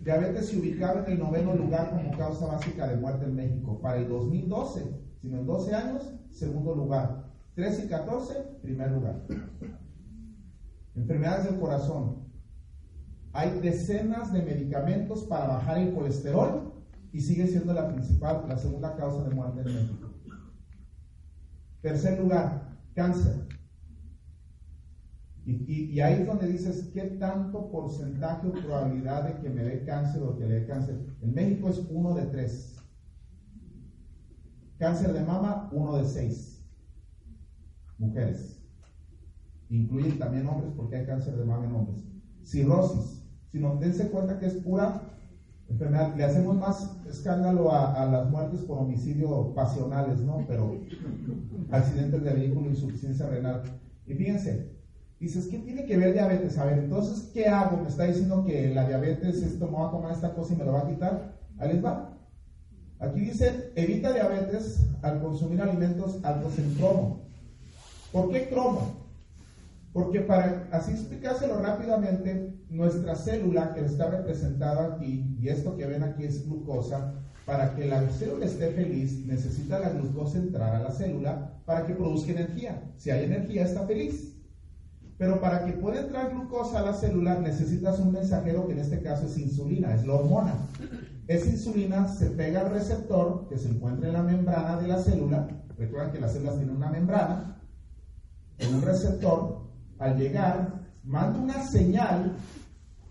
Diabetes se ubicaba en el noveno lugar como causa básica de muerte en México. Para el 2012 sino en 12 años, segundo lugar. 13 y 14, primer lugar. Enfermedades del corazón. Hay decenas de medicamentos para bajar el colesterol y sigue siendo la principal, la segunda causa de muerte en México. Tercer lugar, cáncer. Y, ahí es donde dices, ¿qué tanto porcentaje o probabilidad de que me dé cáncer o que le dé cáncer? En México es uno de tres. Cáncer de mama, uno de seis. Mujeres. Incluyen también hombres porque hay cáncer de mama en hombres. Cirrosis. Si no, dense cuenta que es pura enfermedad. Le hacemos más escándalo a, las muertes por homicidio pasionales, ¿no? Pero accidentes de vehículo, insuficiencia renal. Y fíjense, dices, ¿qué tiene que ver diabetes? A ver, entonces, ¿qué hago? Me está diciendo que la diabetes, esto me va a tomar esta cosa y me lo va a quitar. Ahí les va. Aquí dice, evita diabetes al consumir alimentos altos en cromo. ¿Por qué cromo? Porque para así explicárselo rápidamente, nuestra célula que está representada aquí, y esto que ven aquí es glucosa, para que la célula esté feliz, necesita la glucosa entrar a la célula para que produzca energía. Si hay energía, está feliz. Pero para que pueda entrar glucosa a la célula, necesitas un mensajero que en este caso es insulina, es la hormona. Esa insulina se pega al receptor que se encuentra en la membrana de la célula. Recuerden que las células tienen una membrana, un receptor. Al llegar, manda una señal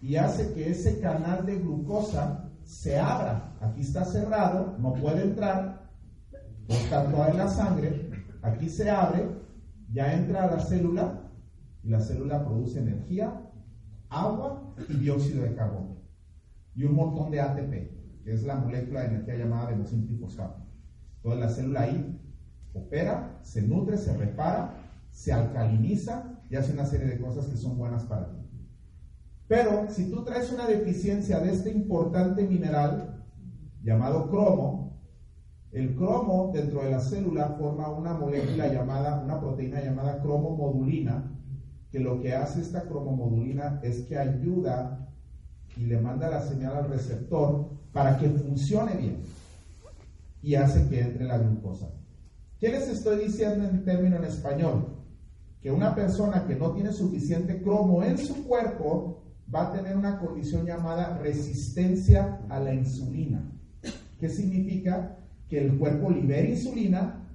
y hace que ese canal de glucosa se abra. Aquí está cerrado, no puede entrar, no está toda en la sangre. Aquí se abre, ya entra a la célula y la célula produce energía, agua y dióxido de carbono. Y un montón de ATP, que es la molécula de energía llamada adenosín trifosfato. Entonces la célula ahí opera, se nutre, se repara, se alcaliniza y hace una serie de cosas que son buenas para ti. Pero si tú traes una deficiencia de este importante mineral llamado cromo, el cromo dentro de la célula forma una molécula llamada, una proteína llamada cromomodulina, que lo que hace esta cromomodulina es que ayuda y le manda la señal al receptor para que funcione bien y hace que entre la glucosa. ¿Qué les estoy diciendo en término en español? Que una persona que no tiene suficiente cromo en su cuerpo va a tener una condición llamada resistencia a la insulina. ¿Qué significa? Que el cuerpo libera insulina,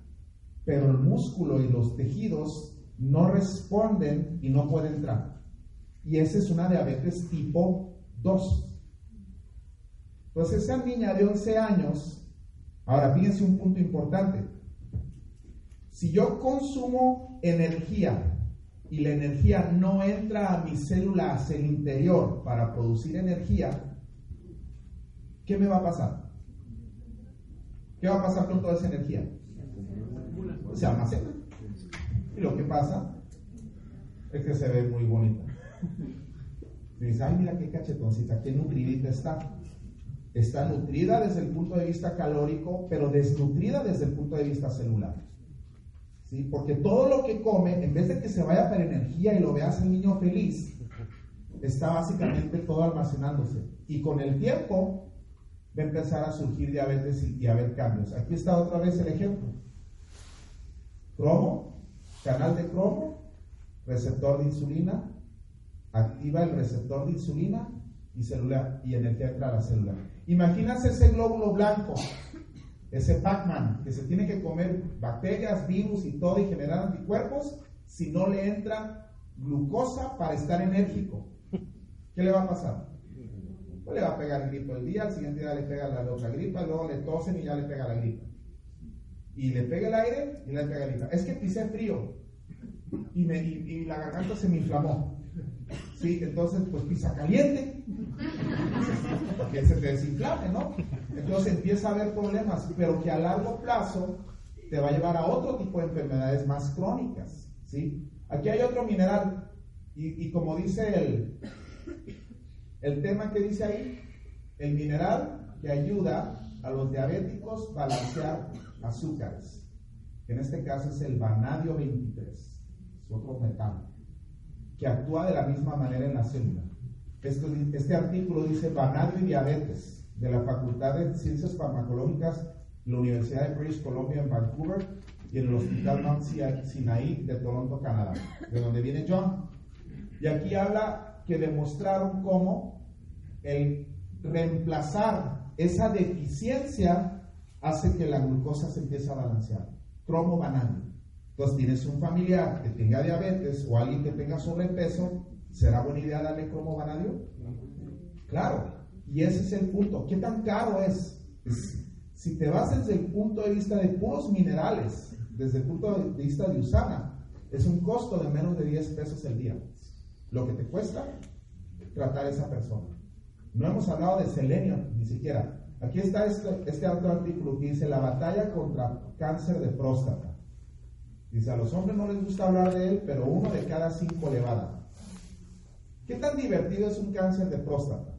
pero el músculo y los tejidos no responden y no pueden entrar. Y esa es una diabetes tipo 2. Entonces esa niña de 11 años, ahora fíjense un punto importante. Si yo consumo energía y la energía no entra a mis células el interior para producir energía, ¿qué me va a pasar? ¿Qué va a pasar con toda esa energía? Se almacena. Y lo que pasa es que se ve muy bonita. dice, ay, mira qué cachetoncita, qué nutridita está. Está nutrida desde el punto de vista calórico, pero desnutrida desde el punto de vista celular. ¿Sí? Porque todo lo que come, en vez de que se vaya para energía y lo veas el niño feliz, está básicamente todo almacenándose. Y con el tiempo va a empezar a surgir diabetes y, a haber cambios. Aquí está otra vez el ejemplo. Cromo, canal de cromo, receptor de insulina, activa el receptor de insulina y energía entra a la célula. Imagínate ese glóbulo blanco ese Pac-Man que se tiene que comer bacterias, virus y todo y generar anticuerpos si no le entra glucosa para estar enérgico. ¿Qué le va a pasar? Pues le va a pegar el gripo el día, al siguiente día le pega la otra gripa, luego le tosen y ya le pega la gripa. Y le pega el aire y le pega la gripa. Es que pisé frío y la garganta se me inflamó. Sí, entonces pues pisa caliente, que se te desinflame, ¿no? Entonces empieza a haber problemas, pero que a largo plazo te va a llevar a otro tipo de enfermedades más crónicas, ¿sí? Aquí hay otro mineral, y, como dice el, el tema que dice ahí, el mineral que ayuda a los diabéticos a balancear azúcares, que en este caso es el vanadio 23, es otro metal que actúa de la misma manera en la célula. Este, este artículo dice vanadio y diabetes de la Facultad de Ciencias Farmacológicas la Universidad de British Columbia en Vancouver y en el Hospital Mount Sinai de Toronto, Canadá, de donde viene John. Y aquí habla que demostraron cómo el reemplazar esa deficiencia hace que la glucosa se empiece a balancear. Cromo vanadio. Entonces, tienes un familiar que tenga diabetes o alguien que tenga sobrepeso, ¿será buena idea darle cromo vanadio? Claro, y ese es el punto. ¿Qué tan caro es? Si te vas desde el punto de vista de puros minerales, desde el punto de vista de Usana, es un costo de menos de 10 pesos el día. Lo que te cuesta tratar a esa persona. No hemos hablado de selenio, ni siquiera. Aquí está este, este otro artículo que dice la batalla contra cáncer de próstata. Dice, a los hombres no les gusta hablar de él, pero uno de cada cinco le va a dar. ¿Qué tan divertido es un cáncer de próstata?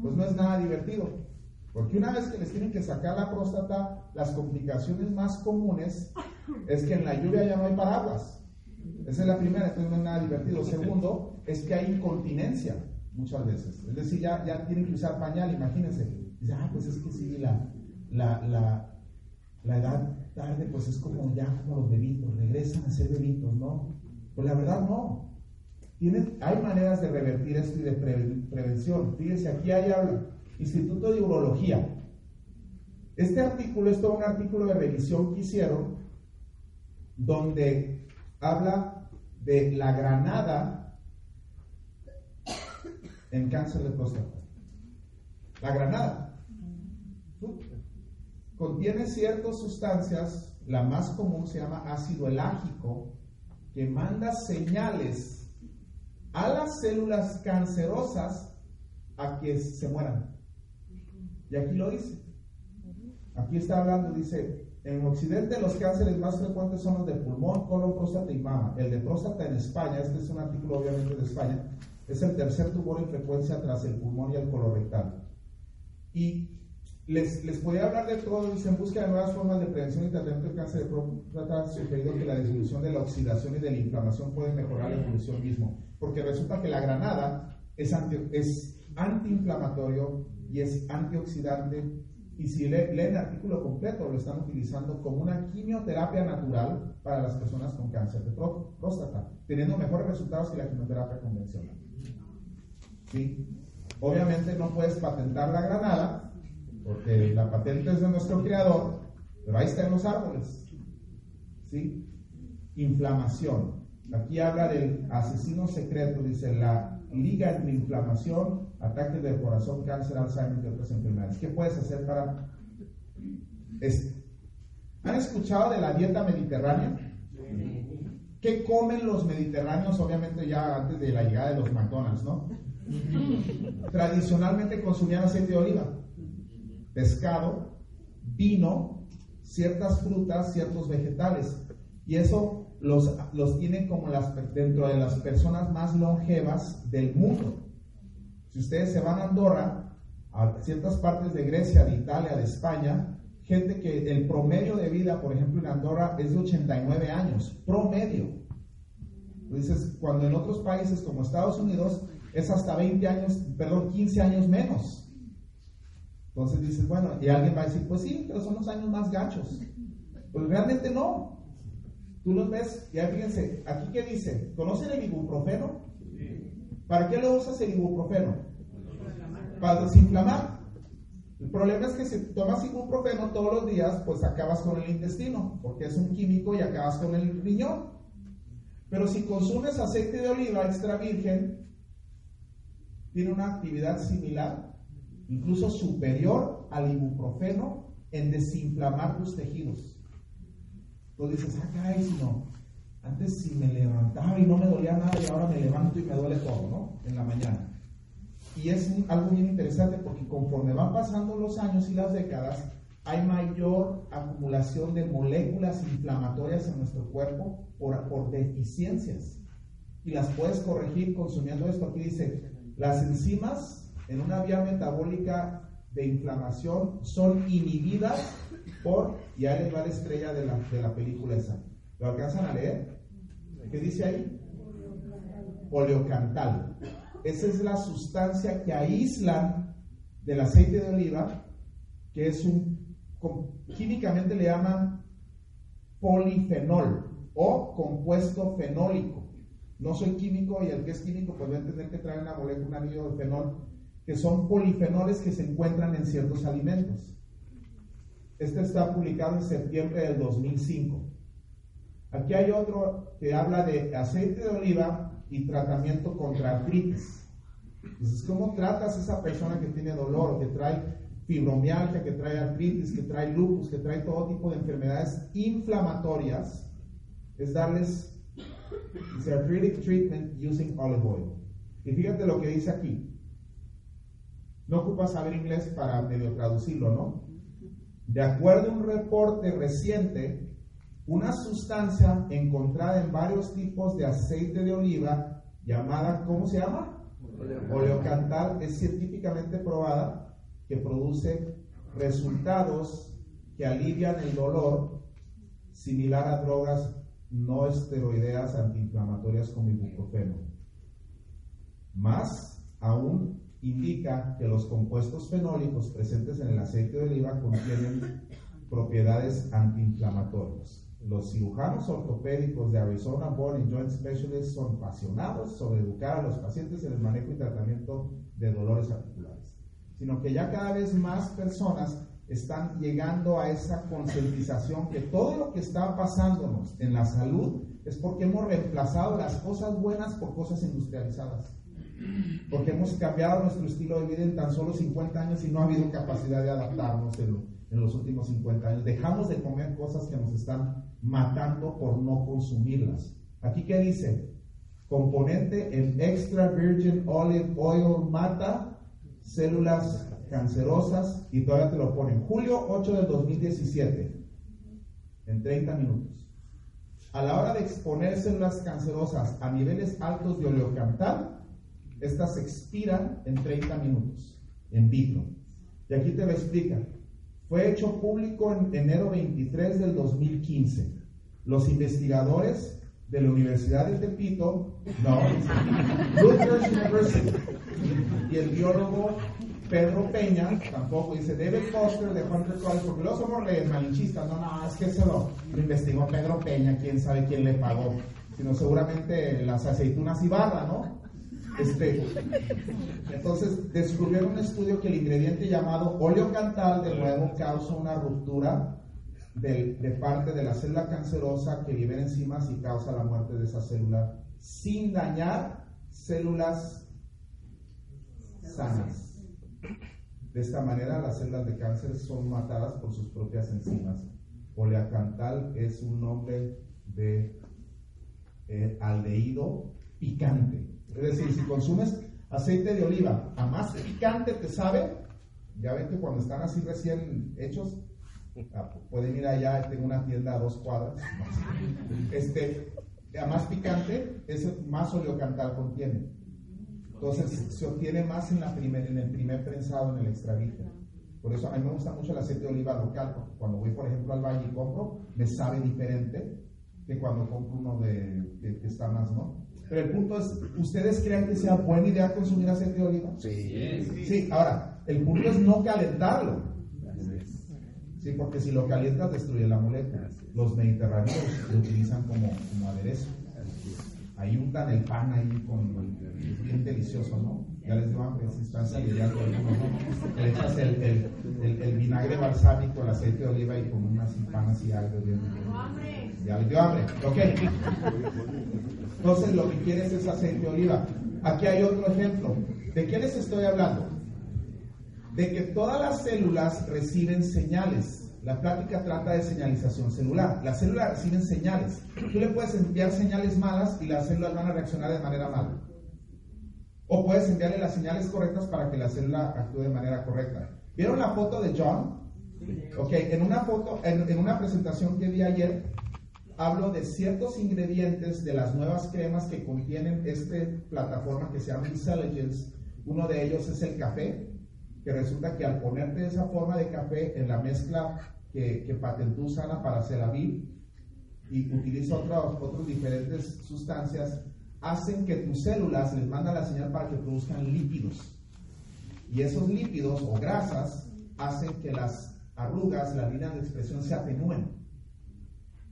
Pues no es nada divertido. Porque una vez que les tienen que sacar la próstata, las complicaciones más comunes es que en la lluvia ya no hay paraguas. Esa es la primera, entonces no es nada divertido. Segundo, es que hay incontinencia muchas veces. Es decir, ya, ya tienen que usar pañal, imagínense. Ah, pues es que sí, la, la, la, la edad tarde, pues es como ya como los bebitos, regresan a ser bebitos, ¿no? Pues la verdad no. Tienen, hay maneras de revertir esto y de prevención. Fíjense, aquí hay habla, Instituto de Urología. Este artículo es todo un artículo de revisión que hicieron donde habla de la granada en cáncer de próstata. La granada contiene ciertas sustancias, la más común se llama ácido elágico, que manda señales a las células cancerosas a que se mueran. Y aquí lo dice. Aquí está hablando, dice, en Occidente los cánceres más frecuentes son los de pulmón, colon, próstata y mama. El de próstata en España, este es un artículo obviamente de España, es el tercer tumor en frecuencia tras el pulmón y el colorectal. Y les, les podía hablar de todo, dice, en busca de nuevas formas de prevención y tratamiento del cáncer de próstata, sugerido que la disminución de la oxidación y de la inflamación puede mejorar la evolución mismo. Porque resulta que la granada es, anti, antiinflamatorio y es antioxidante y si leen el artículo completo, lo están utilizando como una quimioterapia natural para las personas con cáncer de próstata, teniendo mejores resultados que la quimioterapia convencional. ¿Sí? Obviamente no puedes patentar la granada, porque la patente es de nuestro creador, pero ahí está en los árboles. ¿Sí? Inflamación. Aquí habla del asesino secreto, dice la liga entre inflamación, ataques del corazón, cáncer, Alzheimer y otras enfermedades. ¿Qué puedes hacer para esto? ¿Han escuchado de la dieta mediterránea? ¿Qué comen los mediterráneos? Obviamente ya antes de la llegada de los McDonald's, ¿no? Tradicionalmente consumían aceite de oliva, pescado, vino, ciertas frutas, ciertos vegetales. Y eso los, los tiene como las, dentro de las personas más longevas del mundo. Si ustedes se van a Andorra, a ciertas partes de Grecia, de Italia, de España, gente que el promedio de vida, por ejemplo, en Andorra es de 89 años, promedio. Dices, cuando en otros países como Estados Unidos es hasta 20 años, perdón, 15 años menos. Entonces dices, bueno, y alguien va a decir, pues sí, pero son los años más gachos. Pues realmente no. Tú los ves, ya fíjense, aquí qué dice, ¿conocen el ibuprofeno? ¿Para qué lo usas el ibuprofeno? Para desinflamar. El problema es que si tomas ibuprofeno todos los días, pues acabas con el intestino, porque es un químico y acabas con el riñón. Pero si consumes aceite de oliva extra virgen, tiene una actividad similar, incluso superior al ibuprofeno en desinflamar tus tejidos. Entonces dices, ah, caray, si no, antes si me levantaba y no me dolía nada y ahora me levanto y me duele todo, ¿no? En la mañana. Y es algo bien interesante porque conforme van pasando los años y las décadas, hay mayor acumulación de moléculas inflamatorias en nuestro cuerpo por, por deficiencias. Y las puedes corregir consumiendo esto. Aquí dice, las enzimas en una vía metabólica de inflamación son inhibidas por, y ahí les va la estrella de la, de la película esa. ¿Lo alcanzan a leer? ¿Qué dice ahí? Oleocantal. Esa es la sustancia que aíslan del aceite de oliva, que es un, químicamente le llaman polifenol o compuesto fenólico. No soy químico y el que es químico pues va a entender que trae una molécula, un anillo de fenol, que son polifenoles que se encuentran en ciertos alimentos. Este está publicado en septiembre del 2005. Aquí hay otro que habla de aceite de oliva y tratamiento contra artritis. Entonces, ¿cómo tratas a esa persona que tiene dolor, que trae fibromialgia, que trae artritis, que trae lupus, que trae todo tipo de enfermedades inflamatorias? Es darles arthritic treatment using olive oil. Y fíjate lo que dice aquí. No ocupas saber inglés para medio traducirlo, ¿no? De acuerdo a un reporte reciente, una sustancia encontrada en varios tipos de aceite de oliva llamada, ¿cómo se llama? Oleocantal es científicamente probada que produce resultados que alivian el dolor similar a drogas no esteroideas antiinflamatorias como ibuprofeno. Más aún, indica que los compuestos fenólicos presentes en el aceite de oliva contienen propiedades antiinflamatorias. Los cirujanos ortopédicos de Arizona Bone Joint Specialists son apasionados sobre educar a los pacientes en el manejo y tratamiento de dolores articulares, sino que ya cada vez más personas están llegando a esa concientización que todo lo que está pasándonos en la salud es porque hemos reemplazado las cosas buenas por cosas industrializadas. Porque hemos cambiado nuestro estilo de vida en tan solo 50 años y no ha habido capacidad de adaptarnos en, en los últimos 50 años. Dejamos de comer cosas que nos están matando por no consumirlas. Aquí qué dice? Componente en extra virgin olive oil mata células cancerosas y todavía te lo ponen. Julio 8 del 2017, en 30 minutos. A la hora de exponer células cancerosas a niveles altos de oleocantal, estas expiran en 30 minutos, en vitro. Y aquí te lo explica. Fue hecho público en enero 23 del 2015. Los investigadores de la Universidad de Tepito, no, Rutgers University, y el biólogo Pedro Peña, tampoco dice David Foster de Hunter College, porque luego somos malinchistas, no, no, es que se lo, investigó Pedro Peña, quién sabe quién le pagó, sino seguramente las aceitunas y barra, ¿no? Este, entonces descubrieron un estudio que el ingrediente llamado óleo cantal de nuevo causa una ruptura de, parte de la célula cancerosa que libera enzimas y causa la muerte de esa célula sin dañar células sanas. De esta manera, las células de cáncer son matadas por sus propias enzimas. Oleacantal es un nombre de eh, aldehído picante. Es decir, si consumes aceite de oliva, a más picante te sabe, ya ven que cuando están así recién hechos, ah, pueden ir allá, tengo una tienda a dos cuadras, <laughs> este, a más picante, ese más oleocantal contiene. Entonces se obtiene más en, la primer, en el primer prensado, en el extra virgen. Por eso a mí me gusta mucho el aceite de oliva local, porque cuando voy, por ejemplo, al valle y compro, me sabe diferente que cuando compro uno de, que está más, ¿no? Pero el punto es, ¿ustedes creen que sea buena idea consumir aceite de oliva? Sí. Sí, ahora, el punto es no calentarlo. Sí, porque si lo calientas destruye la molécula. Los mediterráneos lo utilizan como, como aderezo ahí untan el pan ahí con es bien delicioso, ¿no? Ya les digo hambre, si están saliendo algunos, ¿no? Le echas el, el, el, el, vinagre balsámico, el aceite de oliva y con unas panas y algo bien. Ya les dio hambre, ok. Entonces lo que quieres es aceite de oliva. Aquí hay otro ejemplo. ¿De qué les estoy hablando? De que todas las células reciben señales la plática trata de señalización celular. Las células reciben señales. Tú le puedes enviar señales malas y las células van a reaccionar de manera mala. O puedes enviarle las señales correctas para que la célula actúe de manera correcta. ¿Vieron la foto de John? Ok, en una foto, en, una presentación que vi ayer, hablo de ciertos ingredientes de las nuevas cremas que contienen esta plataforma que se llama Intelligence. Uno de ellos es el café, que resulta que al ponerte esa forma de café en la mezcla que, que patentó Sana para Celavir y utiliza otras otros diferentes sustancias, hacen que tus células les mandan la señal para que produzcan lípidos. Y esos lípidos o grasas hacen que las arrugas, las líneas de expresión se atenúen.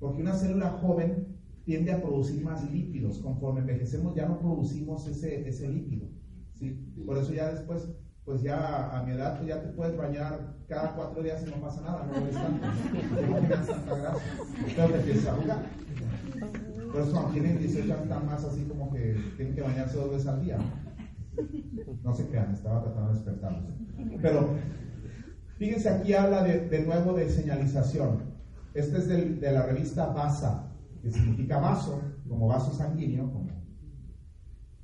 Porque una célula joven tiende a producir más lípidos. Conforme envejecemos ya no producimos ese, ese lípido. ¿sí? Por eso ya después pues ya a mi edad tú ya te puedes bañar cada cuatro días y no pasa nada, no molesta tanto, no tienes tanta grasa, pero te empiezas a jugar. Por eso cuando tienen 18 años están más así como que tienen que bañarse dos veces al día. No se crean, estaba tratando de despertarlos. Pero fíjense, aquí habla de, de nuevo de señalización. Este es del, de la revista VASA, que significa vaso, como vaso sanguíneo, como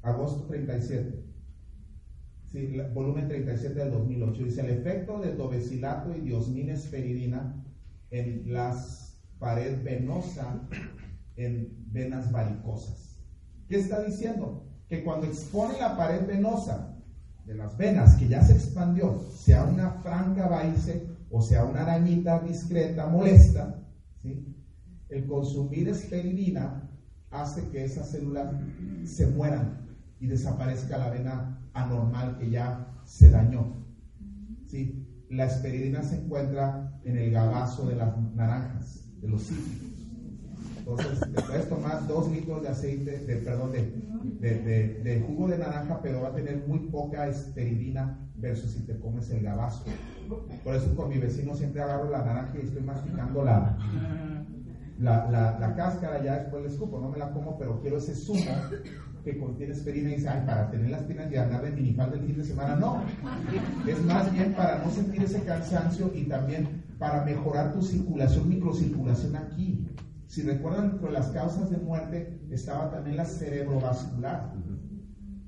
agosto 37 volumen 37 del 2008, dice el efecto de dobecilato y diosmina esferidina en las pared venosa en venas varicosas. ¿Qué está diciendo? Que cuando expone la pared venosa de las venas que ya se expandió, sea una franca varice o sea una arañita discreta, molesta, ¿sí? el consumir esferidina hace que esas células se mueran y desaparezca la vena anormal que que ya se dañó. ¿Sí? La esperidina se encuentra en el gabazo de las naranjas, de los cítricos. Entonces, te puedes tomar dos litros de aceite, de, perdón, de, de, jugo de naranja, pero va a tener muy poca esperidina versus si te comes el gabazo. Por eso con mi vecino siempre agarro la naranja y estoy masticando la, la, la, cáscara, ya después le escupo, no me la como, pero quiero ese zumo que contiene esperina y dice, ay, para tener las espinas y andar de minifalda el fin de semana, no. Es más bien para no sentir ese cansancio y también para mejorar tu circulación, microcirculación aquí. Si recuerdan, entre las causas de muerte estaba también la cerebrovascular.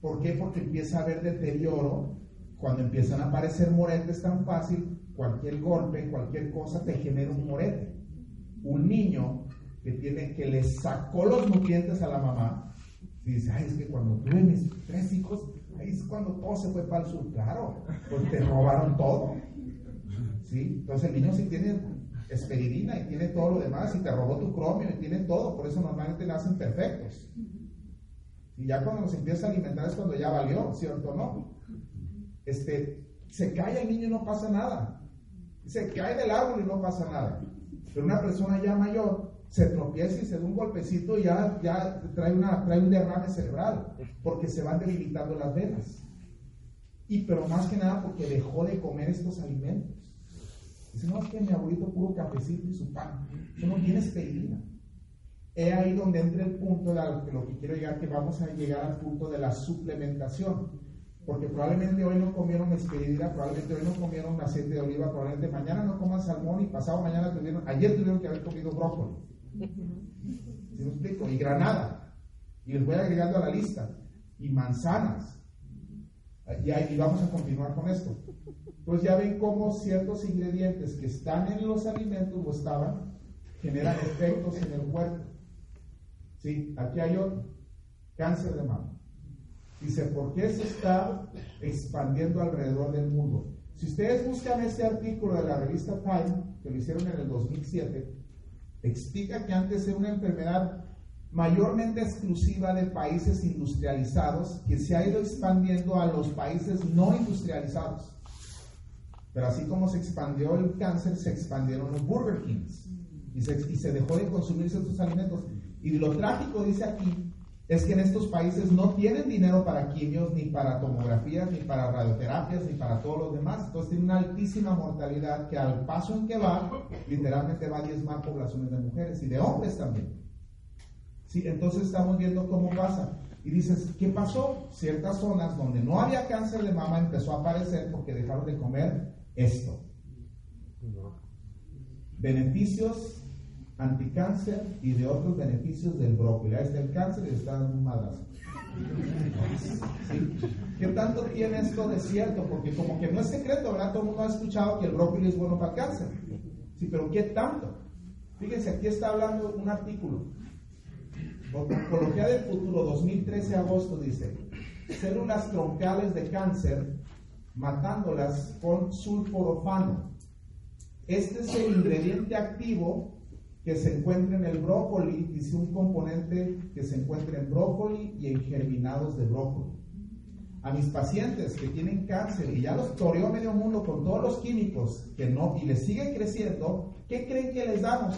¿Por qué? Porque empieza a haber deterioro. Cuando empiezan a aparecer moretes tan fácil, cualquier golpe, cualquier cosa te genera un morete. Un niño que, tiene, que le sacó los nutrientes a la mamá, dice, ay, es que cuando tuve mis tres hijos, ahí es cuando todo se fue para el sur. Claro, pues te robaron todo. ¿Sí? Entonces el niño sí tiene esperidina y tiene todo lo demás y te robó tu cromio y tiene todo, por eso normalmente nacen perfectos. Y ya cuando nos empieza a alimentar es cuando ya valió, ¿cierto o no? Este, se cae el niño y no pasa nada. Se cae del árbol y no pasa nada. Pero una persona ya mayor se tropieza y se da un golpecito y ya, ya trae, una, trae un derrame cerebral porque se van debilitando las venas. Y pero más que nada porque dejó de comer estos alimentos. Dice, no, es que mi abuelito puro cafecito y su pan. Eso no tiene esperidina. Es ahí donde entra el punto de lo que quiero llegar, que vamos a llegar al punto de la suplementación. Porque probablemente hoy no comieron esperidina, probablemente hoy no comieron aceite de oliva, probablemente mañana no coman salmón y pasado mañana tuvieron, ayer tuvieron que haber comido brócoli. ¿Sí me explico? Y granada. Y les voy agregando a la lista. Y manzanas. Y vamos a continuar con esto pues ya ven cómo ciertos ingredientes que están en los alimentos o estaban, generan efectos en el cuerpo. Sí, aquí hay otro, cáncer de mama. Dice, ¿por qué se está expandiendo alrededor del mundo? Si ustedes buscan ese artículo de la revista Time, que lo hicieron en el 2007, explica que antes era una enfermedad mayormente exclusiva de países industrializados que se ha ido expandiendo a los países no industrializados. Pero así como se expandió el cáncer, se expandieron los Burger Kings y se, dejó de consumirse estos alimentos. Y lo trágico, dice aquí, es que en estos países no tienen dinero para quimios, ni para tomografías, ni para radioterapias, ni para todos los demás. Entonces tiene una altísima mortalidad que al paso en que va, literalmente va a diezmar poblaciones de mujeres y de hombres también. Sí, entonces estamos viendo cómo pasa. Y dices, ¿qué pasó? Ciertas zonas donde no había cáncer de mama empezó a aparecer porque dejaron de comer esto. Beneficios anticáncer y de otros beneficios del brócoli. Ahí está el cáncer y está dando un. ¿Qué tanto tiene esto de cierto? Porque como que no es secreto, ¿verdad? Todo el mundo ha escuchado que el brócoli es bueno para el cáncer. Sí, pero ¿qué tanto? Fíjense, aquí está hablando un artículo. Ontología del Futuro, 2013 agosto, dice, células troncales de cáncer matándolas con sulforofano. Este es el ingrediente activo que se encuentra en el brócoli, dice un componente que se encuentra en brócoli y en germinados de brócoli. A mis pacientes que tienen cáncer y ya los toreó medio mundo con todos los químicos que no y les sigue creciendo, ¿qué creen que les damos?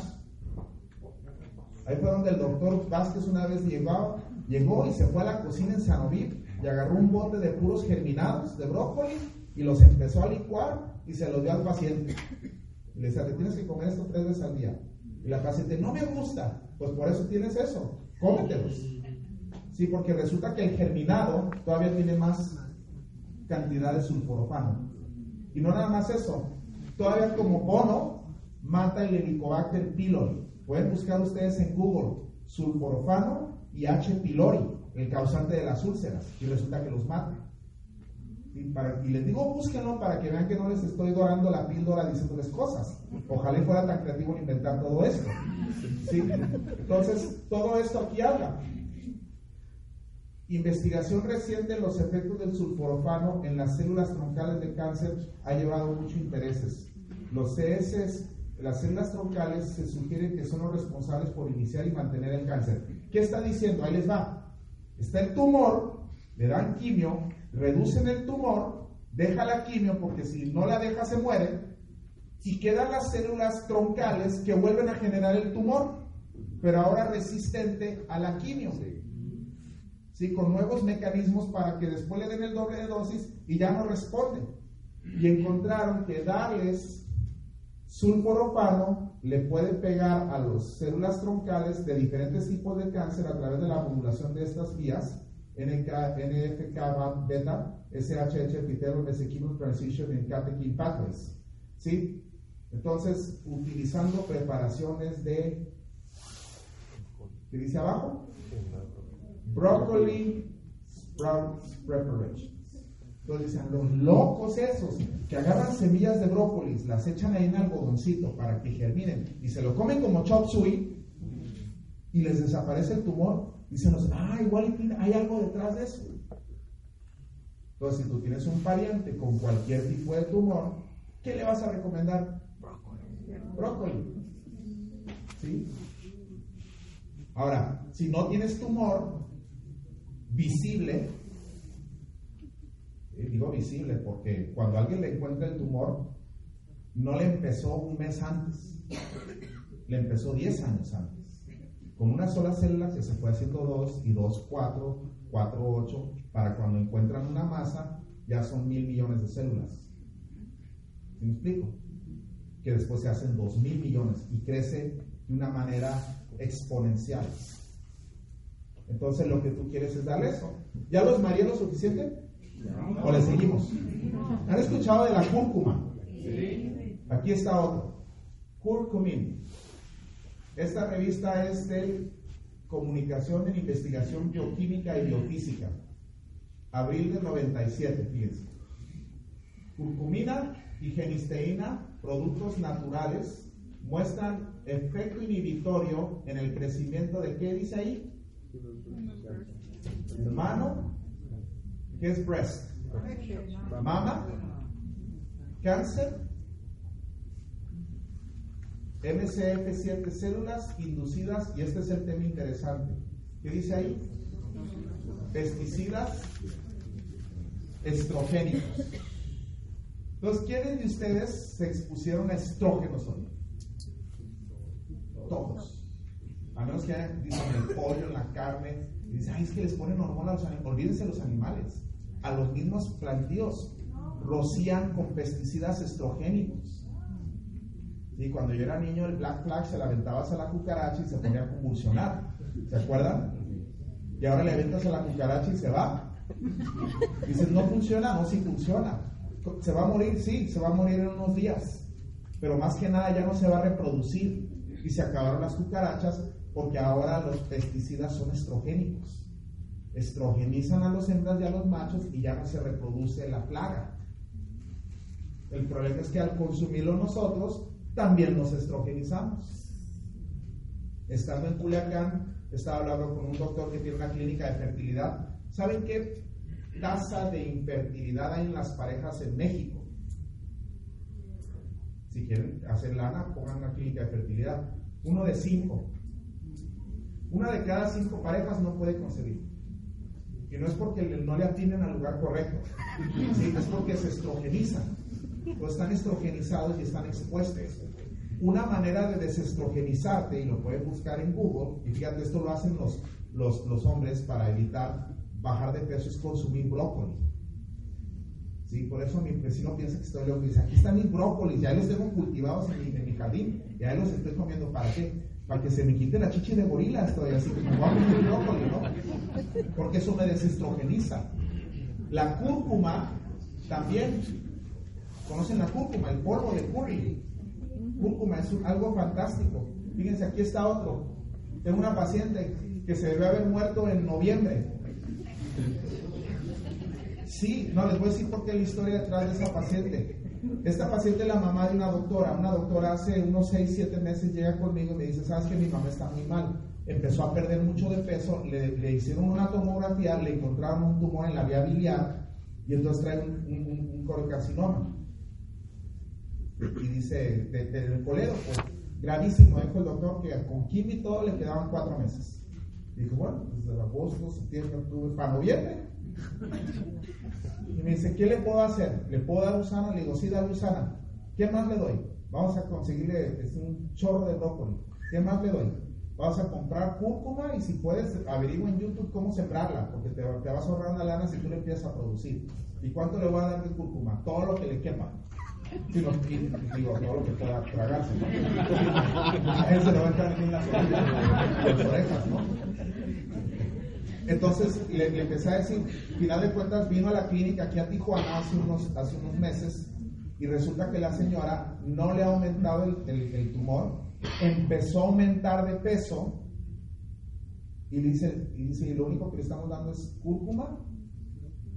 Ahí fue donde el doctor Vázquez una vez llegó, llegó y se fue a la cocina en Sanoví y agarró un bote de puros germinados de brócoli y los empezó a licuar y se los dio al paciente. le decía, te tienes que comer esto tres veces al día. Y la paciente, no me gusta. Pues por eso tienes eso. Cómetelos. Sí, porque resulta que el germinado todavía tiene más cantidad de sulforofano. Y no nada más eso. Todavía como bono mata el Helicobacter pylori. Pueden buscar ustedes en Google sulforofano y H. pylori el causante de las úlceras, y resulta que los mata. Y, para, les digo, búsquenlo para que vean que no les estoy dorando la píldora diciéndoles cosas. Ojalá fuera tan creativo en inventar todo esto. Entonces, todo esto aquí habla. Investigación reciente en los efectos del sulforofano en las células troncales de cáncer ha llevado muchos intereses. Los CS, las células troncales, se sugiere que son los responsables por iniciar y mantener el cáncer. ¿Qué está diciendo? Ahí les va. Está el tumor, le dan quimio, reducen el tumor, deja la quimio porque si no la deja se muere y quedan las células troncales que vuelven a generar el tumor, pero ahora resistente a la quimio. Sí. Con nuevos mecanismos para que después le den el doble de dosis y ya no responden. Y encontraron que darles sulforopano le puede pegar a las células troncales de diferentes tipos de cáncer a través de la modulación de estas vías, NK, NFK, beta, SHH, epithelial mesenchymal transition en catechin pathways. ¿Sí? Entonces, utilizando preparaciones de, ¿qué dice abajo? Broccoli sprout preparation. Entonces dicen, los locos esos que agarran semillas de brócolis, las echan ahí en algodoncito para que germinen y se lo comen como chop suey y les desaparece el tumor. Dicen, ah, igual hay algo detrás de eso. Entonces, si tú tienes un pariente con cualquier tipo de tumor, ¿qué le vas a recomendar? Brócoli. ¿Sí? Ahora, si no tienes tumor visible, digo visible porque cuando alguien le encuentra el tumor, no le empezó un mes antes, le empezó 10 años antes. Con una sola célula que se fue haciendo 2 y 2, 4, 4, 8, para cuando encuentran una masa, ya son mil millones de células. ¿Sí me explico? Que después se hacen 2 mil millones y crece de una manera exponencial. Entonces lo que tú quieres es darle eso. ¿Ya los maría lo suficiente? ¿O le seguimos? ¿Han escuchado de la cúrcuma? Aquí está otro. Curcumin. Esta revista es de Comunicación en Investigación Bioquímica y Biofísica. Abril de 97, fíjense. Curcumina y genisteína, productos naturales, muestran efecto inhibitorio en el crecimiento de qué dice ahí? Mano, ¿qué es breast? Mama, cáncer, MCF7 células inducidas, y este es el tema interesante. ¿Qué dice ahí? Pesticidas estrogénicos. Entonces, ¿quiénes de ustedes se expusieron a estrógenos hoy? Todos. A menos que dicen el pollo, en la carne, y dicen, ay, es que les ponen hormonas a los animales. Olvídense los animales. A los mismos plantíos rocían con pesticidas estrogénicos. Y cuando yo era niño, el Black Flag se la aventabas a la cucaracha y se ponía a convulsionar. ¿Se acuerdan? Y ahora le aventas a la cucaracha y se va. Dices, no funciona, no, sí funciona. ¿Se va a morir? Sí, se va a morir en unos días. Pero más que nada ya no se va a reproducir. Y se acabaron las cucarachas porque ahora los pesticidas son estrogénicos. Estrogenizan a los hembras y a los machos y ya no se reproduce la plaga. El problema es que al consumirlo nosotros, también nos estrogenizamos. Estando en Culiacán, estaba hablando con un doctor que tiene una clínica de fertilidad. ¿Saben qué tasa de infertilidad hay en las parejas en México? Si quieren hacer lana, pongan una clínica de fertilidad. Uno de cinco. Una de cada cinco parejas no puede concebir. Y no es porque no le atinen al lugar correcto, <laughs> es porque se estrogenizan o están estrogenizados y están expuestos. Una manera de desestrogenizarte, y lo pueden buscar en Google, y fíjate, esto lo hacen los, los, los hombres para evitar bajar de peso, es consumir brócoli. ¿Sí? Por eso mi vecino piensa que estoy loco dice, aquí están mis brócolis, ya los tengo cultivados en mi, en mi jardín, y ahí los estoy comiendo, ¿para qué? Para que se me quite la chichi de gorila, estoy así que me voy a comer brócoli, ¿no? Porque eso me desestrogeniza. La cúrcuma también ¿Conocen la cúrcuma? El polvo de curry. Cúrcuma es algo fantástico. Fíjense, aquí está otro. Tengo una paciente que se debe haber muerto en noviembre. Sí, no, les voy a decir por qué la historia detrás de esa paciente. Esta paciente es la mamá de una doctora. Una doctora hace unos 6, 7 meses llega conmigo y me dice, sabes que mi mamá está muy mal. Empezó a perder mucho de peso, le, hicieron una tomografía, le encontraron un tumor en la vía biliar y entonces trae un, un, y dice, del coledo, pues gravísimo, dijo el doctor que con quimio y todo le quedaban cuatro meses. Dijo, bueno, desde agosto, septiembre, octubre, para noviembre, Y me dice, ¿qué le puedo hacer? ¿Le puedo dar usana? Le digo, sí, dale usana. ¿Qué más le doy? Vamos a conseguirle es un chorro de brócoli. ¿Qué más le doy? Vamos a comprar cúrcuma y si puedes, averigua en YouTube cómo sembrarla, porque te, vas a ahorrar una lana si tú le empiezas a producir. ¿Y cuánto le voy a dar de cúrcuma? Todo lo que le quepa. Si no, digo, todo lo que pueda tragarse. ¿no? Él se le va a entrar en las orejas, ¿no? Entonces le, le, empecé a decir, final de cuentas vino a la clínica aquí a Tijuana hace unos, hace unos meses y resulta que la señora no le ha aumentado el, el, tumor, empezó a aumentar de peso y dice, y dice, y lo único que le estamos dando es cúrcuma,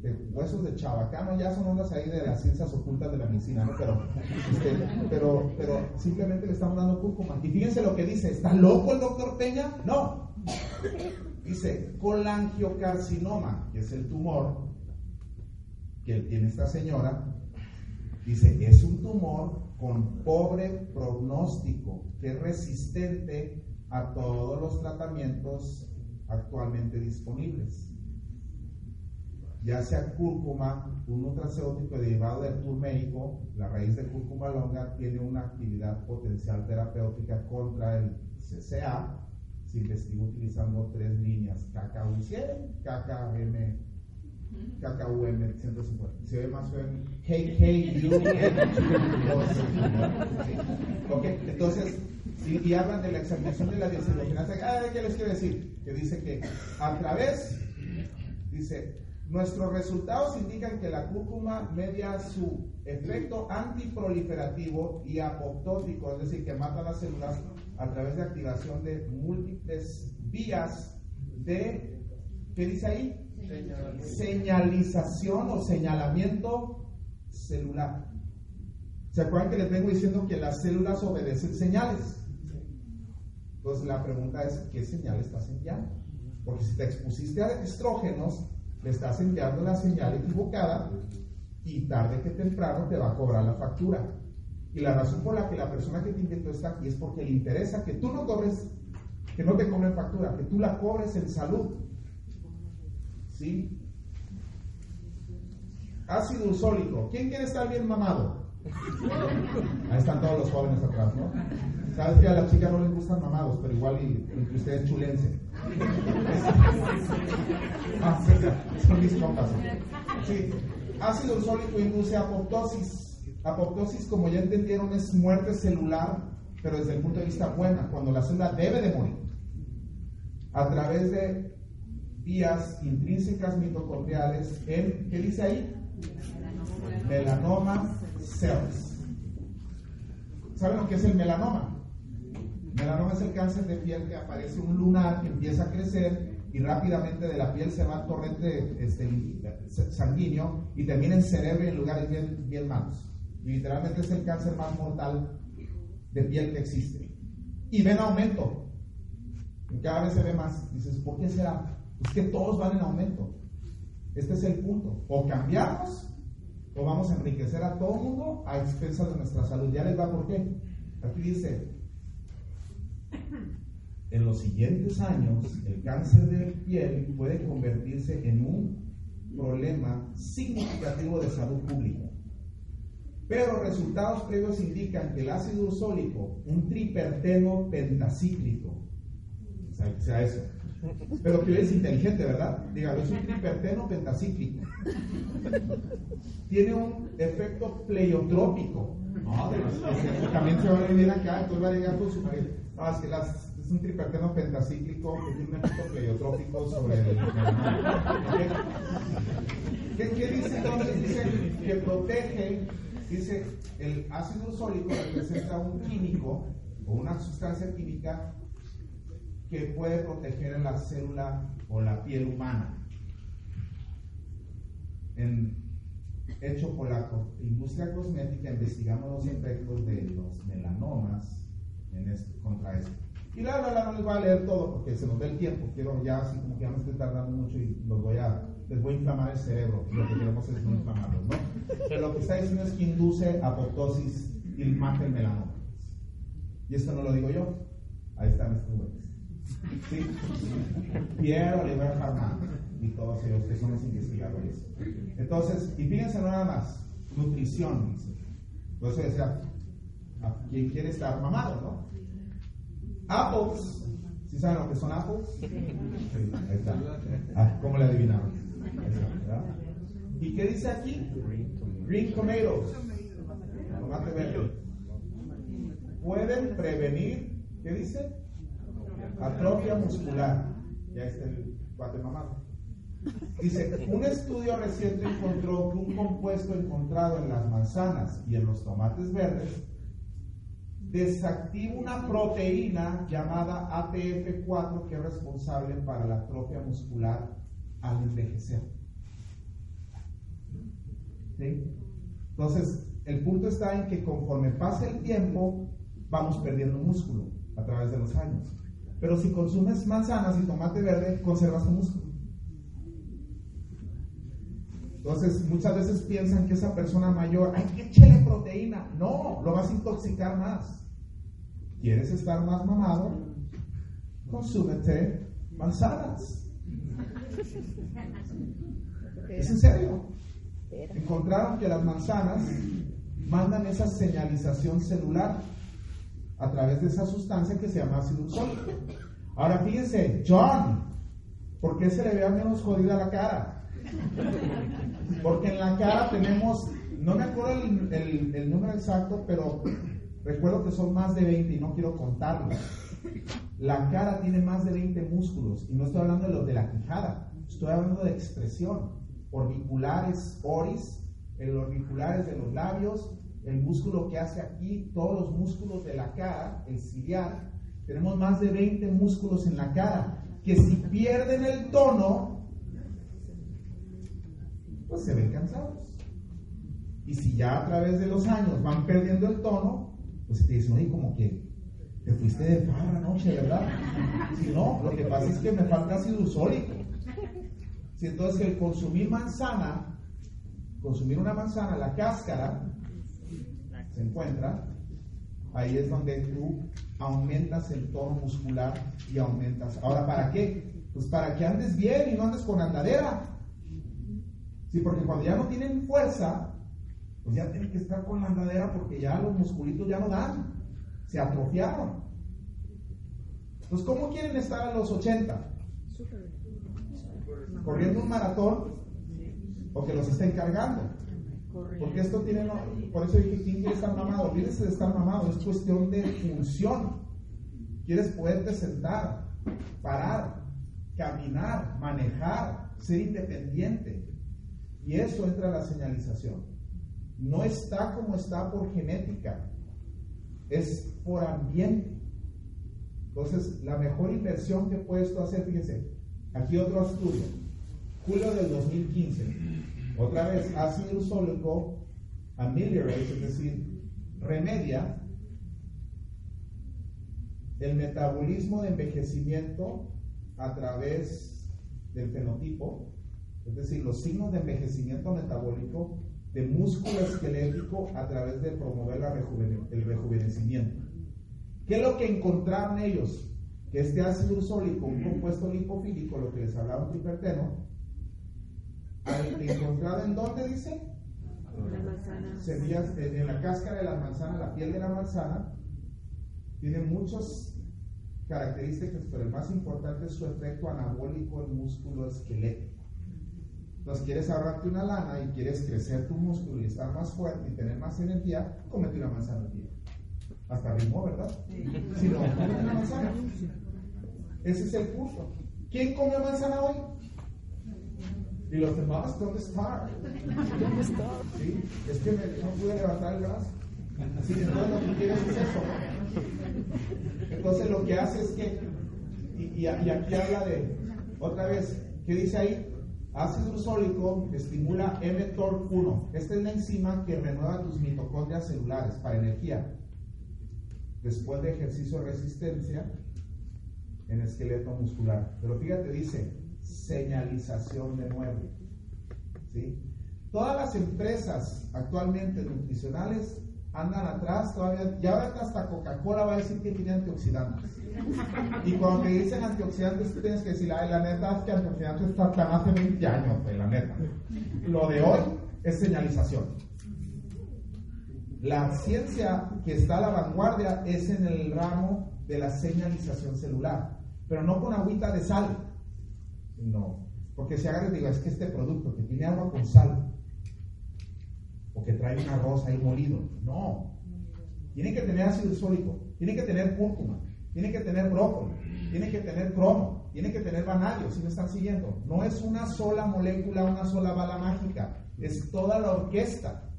de huesos de chabacano, ya son ondas ahí de las ciencias ocultas de la medicina, ¿no? Pero, este, pero, pero simplemente le estamos dando cúrcuma. Y fíjense lo que dice, ¿está loco el doctor Peña? No. Dice, colangiocarcinoma, que es el tumor que tiene esta señora, dice, es un tumor con pobre pronóstico, que es resistente a todos los tratamientos actualmente disponibles. Ya sea cúrcuma, un nutracéutico derivado del turmérico, la raíz de cúrcuma longa tiene una actividad potencial terapéutica contra el CCA, se investigó utilizando tres líneas, KKU100, KKM, KKUM 150. Se ve más bien KKU. ok, entonces, si, y hablan de la examinación de la ah, ¿qué les quiero decir? Que dice que a través, dice, nuestros resultados indican que la cúrcuma media su efecto antiproliferativo y apoptótico, es decir, que mata las células a través de activación de múltiples vías de, ¿qué dice ahí? Señalización o señalamiento celular. ¿Se acuerdan que les vengo diciendo que las células obedecen señales? Entonces la pregunta es, ¿qué señal estás enviando? Porque si te expusiste a estrógenos, le estás enviando la señal equivocada y tarde que temprano te va a cobrar la factura. Y la razón por la que la persona que te inventó está aquí es porque le interesa que tú no cobres, que no te cobren factura, que tú la cobres en salud. ¿Sí? Ácido usólico. ¿Quién quiere estar bien mamado? Ahí están todos los jóvenes atrás, ¿no? Sabes que a las chicas no les gustan mamados, pero igual y, entre ustedes chulense. ah, sí, son mis compas. Sí. Ácido usólico induce apoptosis. Apoptosis, como ya entendieron, es muerte celular, pero desde el punto de vista buena, cuando la célula debe de morir. A través de vías intrínsecas mitocondriales en, ¿qué dice ahí? Melanoma cells. ¿Saben lo que es el melanoma? Melanoma es el cáncer de piel que aparece un lunar que empieza a crecer y rápidamente de la piel se va al torrente este, sanguíneo y termina en cerebro y en lugares bien, bien malos. Literalmente es el cáncer más mortal de piel que existe. Y ven aumento. Y cada vez se ve más. Dices, ¿por qué será? Es que todos van en aumento. Este es el punto. O cambiamos o vamos a enriquecer a todo el mundo a expensas de nuestra salud. Ya les va por qué. Aquí dice, en los siguientes años el cáncer de piel puede convertirse en un problema significativo de salud pública. Pero resultados previos indican que el ácido usólico, un triperteno pentacíclico, sea, eso, pero que es inteligente, ¿verdad? Dígalo, es un triperteno pentacíclico. Tiene un efecto pleiotrópico. También se va a venir acá, entonces va a llegar con su marido. No, es que es un triperteno pentacíclico que tiene un efecto pleiotrópico sobre el. ¿Qué, ¿Qué dice entonces? Dice que protege Dice, el ácido usólico representa un químico o una sustancia química que puede proteger la célula o la piel humana. En, hecho por la industria cosmética, investigamos los efectos de los melanomas contra esto. Y la verdad no les voy a leer todo porque se nos ve el tiempo. Quiero ya, así como que ya me estoy tardando mucho y los voy a, les voy a inflamar el cerebro. Lo que queremos es no inflamarlos, ¿no? Pero lo que está diciendo es que induce apoptosis y mata el melanoma. Y esto no lo digo yo. Ahí están estos güeyes. ¿Sí? Pierre Oliver Farman. y todos ellos que son los investigadores. Entonces, y fíjense nada más, nutrición, dice. Por eso decía, ¿quién quiere estar mamado, no? Apples, ¿sí saben lo que son apples? ahí está. Ah, ¿Cómo le adivinaron? ¿Y qué dice aquí? Green tomatoes. Tomate verde. Pueden prevenir, ¿qué dice? Atrofia muscular. Ya está el cuate mamado. Dice, un estudio reciente encontró que un compuesto encontrado en las manzanas y en los tomates verdes desactiva una proteína llamada ATF4 que es responsable para la atrofia muscular al envejecer. Entonces, el punto está en que conforme pasa el tiempo, vamos perdiendo músculo a través de los años. Pero si consumes manzanas y tomate verde, conservas tu músculo. Entonces, muchas veces piensan que esa persona mayor, hay que echarle proteína. No, lo vas a intoxicar más. ¿Quieres estar más mamado? Consúmete manzanas. <laughs> ¿Es en serio? Encontraron que las manzanas mandan esa señalización celular a través de esa sustancia que se llama ácido. Ahora fíjense, John, ¿por qué se le ve menos jodida la cara? Porque en la cara tenemos, no me acuerdo el, el número exacto, pero recuerdo que son más de 20 y no quiero contarlos. La cara tiene más de 20 músculos y no estoy hablando de los de la quijada, estoy hablando de expresión, orbiculares, oris, el orbiculares de los labios, el músculo que hace aquí, todos los músculos de la cara, el ciliar, tenemos más de 20 músculos en la cara, que si pierden el tono, pues se ven cansados. Y si ya a través de los años van perdiendo el tono, pues te dicen, oye, como que te fuiste de farra anoche, ¿verdad? Si no, lo que pasa es que me falta ácido sólico. Si entonces el consumir manzana, consumir una manzana, la cáscara, se encuentra, ahí es donde tú aumentas el tono muscular y aumentas. Ahora, ¿para qué? Pues para que andes bien y no andes con andadera. Sí, porque cuando ya no tienen fuerza, pues ya tienen que estar con la andadera porque ya los musculitos ya no dan, se atrofiaron. Entonces, ¿cómo quieren estar a los 80? ¿Corriendo un maratón o que los estén cargando? Porque esto tiene, por eso dije, ¿quién quiere estar mamado? Olvídese de estar mamado, es cuestión de función. Quieres poderte sentar, parar, caminar, manejar, ser independiente. Y eso entra a la señalización. No está como está por genética, es por ambiente. Entonces, la mejor inversión que puedes hacer, fíjense, aquí otro estudio, julio del 2015 otra vez, ácido sólico ameliorate, es decir, remedia el metabolismo de envejecimiento a través del fenotipo, es decir, los signos de envejecimiento metabólico de músculo esquelético a través de promover el rejuvenecimiento. ¿Qué es lo que encontraron ellos? Que este ácido sólico, un compuesto lipofílico, lo que les hablaba triperteno, encontrado en dónde dice? Semillas, en la cáscara de la manzana, la piel de la manzana, tiene muchas características, pero el más importante es su efecto anabólico en músculo esquelético. Entonces, quieres ahorrarte una lana y quieres crecer tu músculo y estar más fuerte y tener más energía, comete una manzana al día. Hasta ritmo, ¿verdad? Si no, una manzana. Ese es el punto. ¿Quién comió manzana hoy? Y los demás, ¿dónde está? ¿Dónde está? Sí, es que me, no pude levantar el brazo. Así que entonces lo que quieres es eso. Entonces lo que hace es que, y, y, aquí habla de, otra vez, ¿qué dice ahí? Ácido sólico estimula mTOR1. Esta es la enzima que renueva tus mitocondrias celulares para energía. Después de ejercicio de resistencia en esqueleto muscular. Pero fíjate, dice, señalización de nuevo. ¿sí? Todas las empresas actualmente nutricionales andan atrás todavía, ya ahora hasta Coca-Cola va a decir que tiene antioxidantes. Y cuando te dicen antioxidantes, tú tienes que decir, la neta es que antioxidantes está tan hace 20 años, pues, la neta. Lo de hoy es señalización. La ciencia que está a la vanguardia es en el ramo de la señalización celular, pero no con agüita de sal. No, porque si agarras digo, es que este producto que tiene agua con sal, o que trae un arroz ahí molido. No. Tiene que tener ácido sólico, tiene que tener cúrcuma, tiene que tener brócoli, tiene que tener cromo, tiene que tener vanadio, si me están siguiendo. No es una sola molécula, una sola bala mágica, es toda la orquesta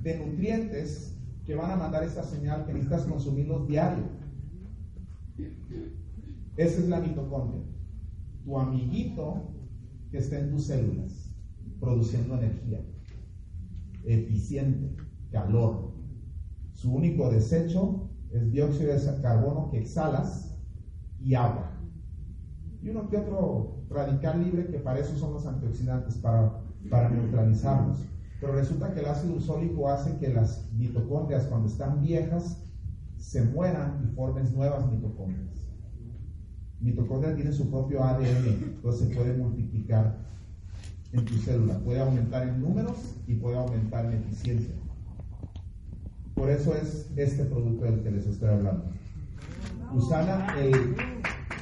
de nutrientes que van a mandar esta señal que necesitas consumirlos diario. Esa es la mitocondria, tu amiguito que está en tus células, produciendo energía eficiente, calor. Su único desecho es dióxido de carbono que exhalas y agua. Y uno que otro radical libre que para eso son los antioxidantes, para, para neutralizarlos. Pero resulta que el ácido usólico hace que las mitocondrias cuando están viejas se mueran y formen nuevas mitocondrias. Mitocondria tiene su propio ADN, entonces se puede multiplicar en tu célula. Puede aumentar en números y puede aumentar en eficiencia. Por eso es este producto del que les estoy hablando. Usana, el,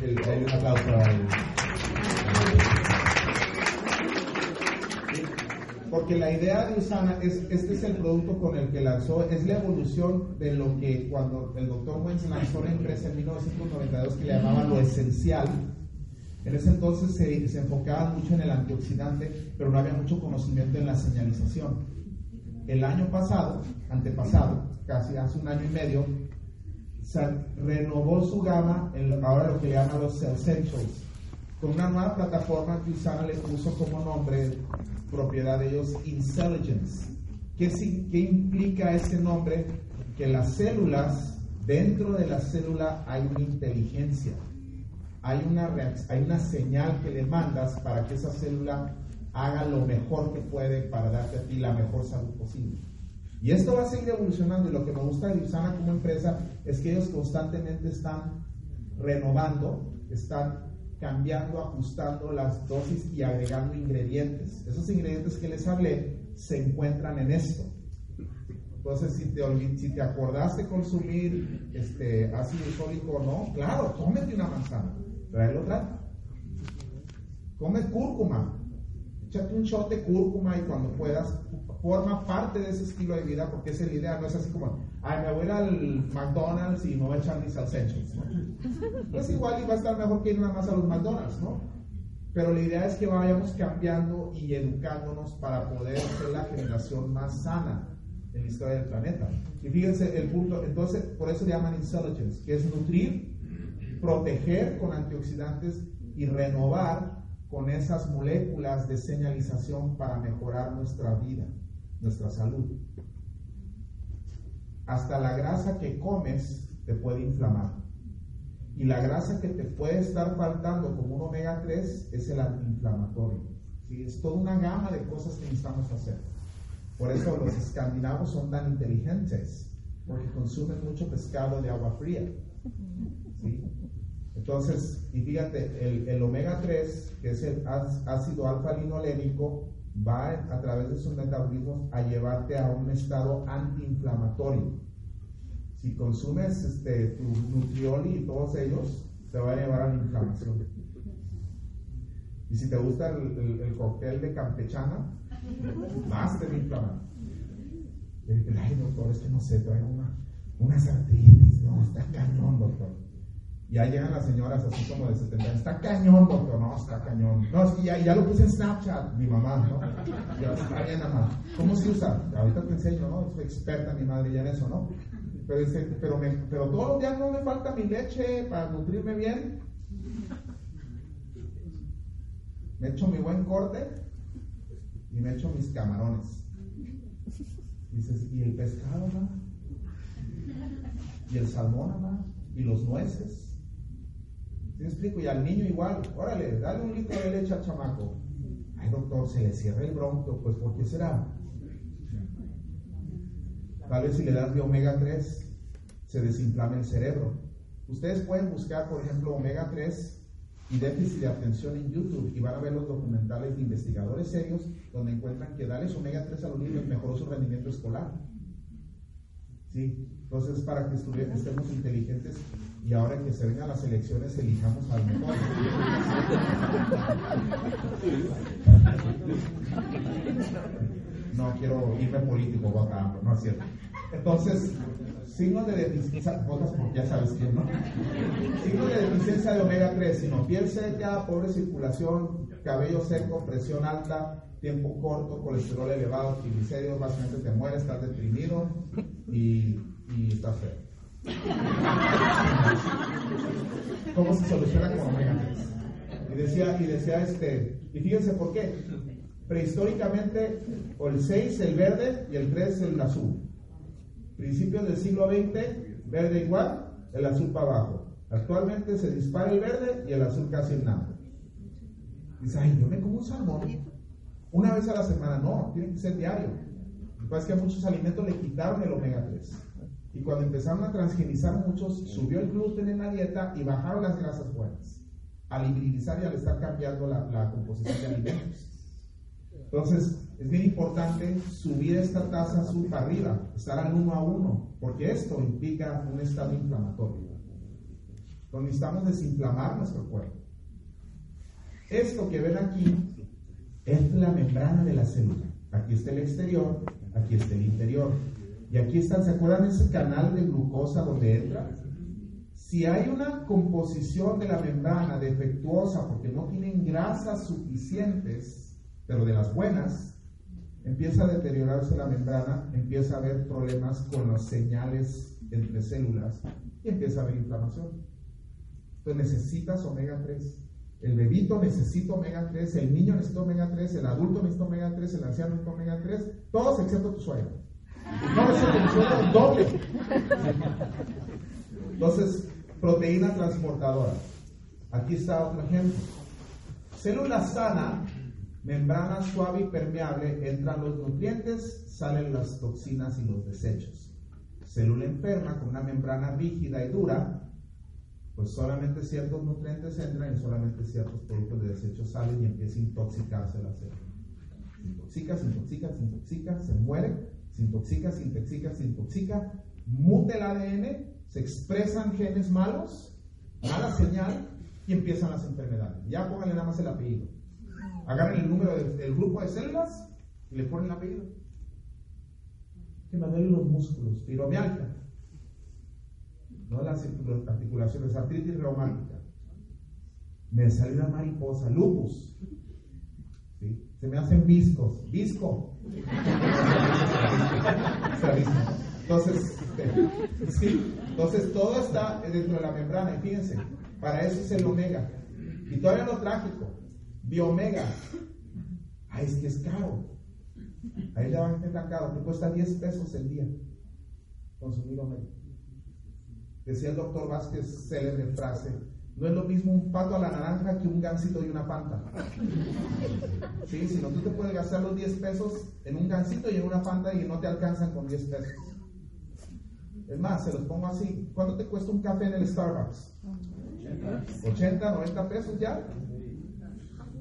el, un aplauso Porque la idea de Usana es, este es el producto con el que lanzó, es la evolución de lo que cuando el doctor Wentz lanzó la empresa en 1992 que le llamaban lo esencial, en ese entonces se, se enfocaban mucho en el antioxidante, pero no había mucho conocimiento en la señalización. El año pasado, antepasado, casi hace un año y medio, se renovó su gama, en ahora lo que le llaman los Essentials, con una nueva plataforma que Usana le puso como nombre, propiedad de ellos, Intelligence. ¿Qué, ¿Qué implica ese nombre? Que las células, dentro de la célula hay una inteligencia hay una, hay una señal que le mandas para que esa célula haga lo mejor que puede para darte a ti la mejor salud posible. Y esto va a seguir evolucionando y lo que me gusta de Usana como empresa es que ellos constantemente están renovando, están cambiando, ajustando las dosis y agregando ingredientes. Esos ingredientes que les hablé se encuentran en esto. Entonces, si te, si te acordaste consumir este, ácido fólico o no, claro, cómete una manzana traerlo otra. Come cúrcuma. Échate un shot de cúrcuma y cuando puedas, forma parte de ese estilo de vida porque es la idea, no es así como, ay, me voy al McDonald's y me voy a echar mis salsechos. ¿no? Es igual y va a estar mejor que ir nada más a los McDonald's, ¿no? Pero la idea es que vayamos cambiando y educándonos para poder ser la generación más sana en la historia del planeta. Y fíjense el punto, entonces, por eso le llaman intelligence, que es nutrir proteger con antioxidantes y renovar con esas moléculas de señalización para mejorar nuestra vida, nuestra salud. Hasta la grasa que comes te puede inflamar. Y la grasa que te puede estar faltando como un omega 3 es el antiinflamatorio. Es toda una gama de cosas que necesitamos hacer. Por eso los escandinavos son tan inteligentes, porque consumen mucho pescado de agua fría. ¿sí? Entonces, y fíjate, el, omega 3, que es el ácido alfa-linolénico, va a través de sus metabolismos a llevarte a un estado antiinflamatorio. Si consumes este, tu nutrioli y todos ellos, te va a llevar a la inflamación. Y si te gusta el, el, cóctel de campechana, más te va a inflamar. Ay, doctor, es que no sé, trae una, una artritis. No, está cañón, doctor. Y ahí llegan las señoras así como de 70 Está cañón, doctor. No, está cañón. No, es que ya, ya lo puse en Snapchat, mi mamá, ¿no? Ya está bien, mamá. ¿Cómo se usa? Ahorita te enseño, ¿no? Soy experta mi madre ya en eso, ¿no? Pero, dice, pero, me, pero todos los días no me falta mi leche para nutrirme bien. Me echo mi buen corte y me echo mis camarones. Dices, ¿y el pescado, mamá? ¿Y el salmón, mamá? ¿Y los nueces? ¿Me explico? Y al niño igual, órale, dale un litro de leche al chamaco. Ay, doctor, se le cierra el bronco, pues ¿por qué será? Tal vez si le das de omega 3, se desinflama el cerebro. Ustedes pueden buscar, por ejemplo, omega 3 y déficit de atención en YouTube y van a ver los documentales de investigadores serios donde encuentran que darles omega 3 a los niños mejoró su rendimiento escolar. ¿Sí? Entonces, para que estemos inteligentes y ahora que se vengan las elecciones, elijamos al mejor. No quiero irme político, votando, no es cierto. Entonces, signos de deficiencia, votas porque ya sabes quién, ¿no? Signos de deficiencia de omega 3, sino piel seca, pobre circulación, cabello seco, presión alta, tiempo corto, colesterol elevado, triglicéridos, básicamente te mueres, estás deprimido y, y estás feo. ¿Cómo se soluciona con omega 3? Y decía, y decía este, y fíjense por qué. Prehistóricamente, o el 6 el verde y el 3 el azul. Principios del siglo XX, verde igual, el azul para abajo. Actualmente se dispara el verde y el azul casi en nada. Dice, ay, yo me como un salmón. Una vez a la semana, no, tiene que ser diario. Lo que pasa es que a muchos alimentos le quitaron el omega 3. Y cuando empezaron a transgenizar muchos, subió el gluten en la dieta y bajaron las grasas buenas. Al hibridizar y al estar cambiando la, la composición de alimentos. Entonces, es bien importante subir esta tasa para arriba, estar al 1 a 1, porque esto implica un estado inflamatorio. Entonces necesitamos desinflamar nuestro cuerpo. Esto que ven aquí es la membrana de la célula. Aquí está el exterior, aquí está el interior. Y aquí están, ¿se acuerdan ese canal de glucosa donde entra? Si hay una composición de la membrana defectuosa porque no tienen grasas suficientes, pero de las buenas, empieza a deteriorarse la membrana, empieza a haber problemas con las señales entre células y empieza a haber inflamación. Entonces necesitas omega 3. El bebito necesita omega 3, el niño necesita omega 3, el adulto necesita omega 3, el anciano necesita omega 3, todos excepto tu suegra. No, doble. Entonces, proteína transportadora. Aquí está otro ejemplo. Célula sana, membrana suave y permeable, entran los nutrientes, salen las toxinas y los desechos. Célula enferma con una membrana rígida y dura, pues solamente ciertos nutrientes entran y solamente ciertos productos de desecho salen y empieza a intoxicarse la célula. Se intoxica, se intoxica, se intoxica, se muere se intoxica, se intoxica, se intoxica, muta el ADN, se expresan genes malos, mala señal y empiezan las enfermedades. Ya pónganle nada más el apellido. Agarren el número del, grupo de células y le ponen el apellido. Que me duelen los músculos, piromialgia. No las articulaciones, artritis reumática. Me salió una mariposa, lupus. Se me hacen viscos, visco. Entonces, sí, entonces todo está dentro de la membrana. Y fíjense, para eso es el omega. Y todavía lo trágico, biomega. Ay, es que es caro. Ahí le van a entender caro, te cuesta 10 pesos el día consumir omega. Decía el doctor Vázquez, célebre frase, no es lo mismo un pato a la naranja que un gansito y una panta. <laughs> Sí, si no, tú te puedes gastar los 10 pesos en un gansito y en una panta y no te alcanzan con 10 pesos. Es más, se los pongo así. ¿Cuánto te cuesta un café en el Starbucks? 80, 90 pesos ya.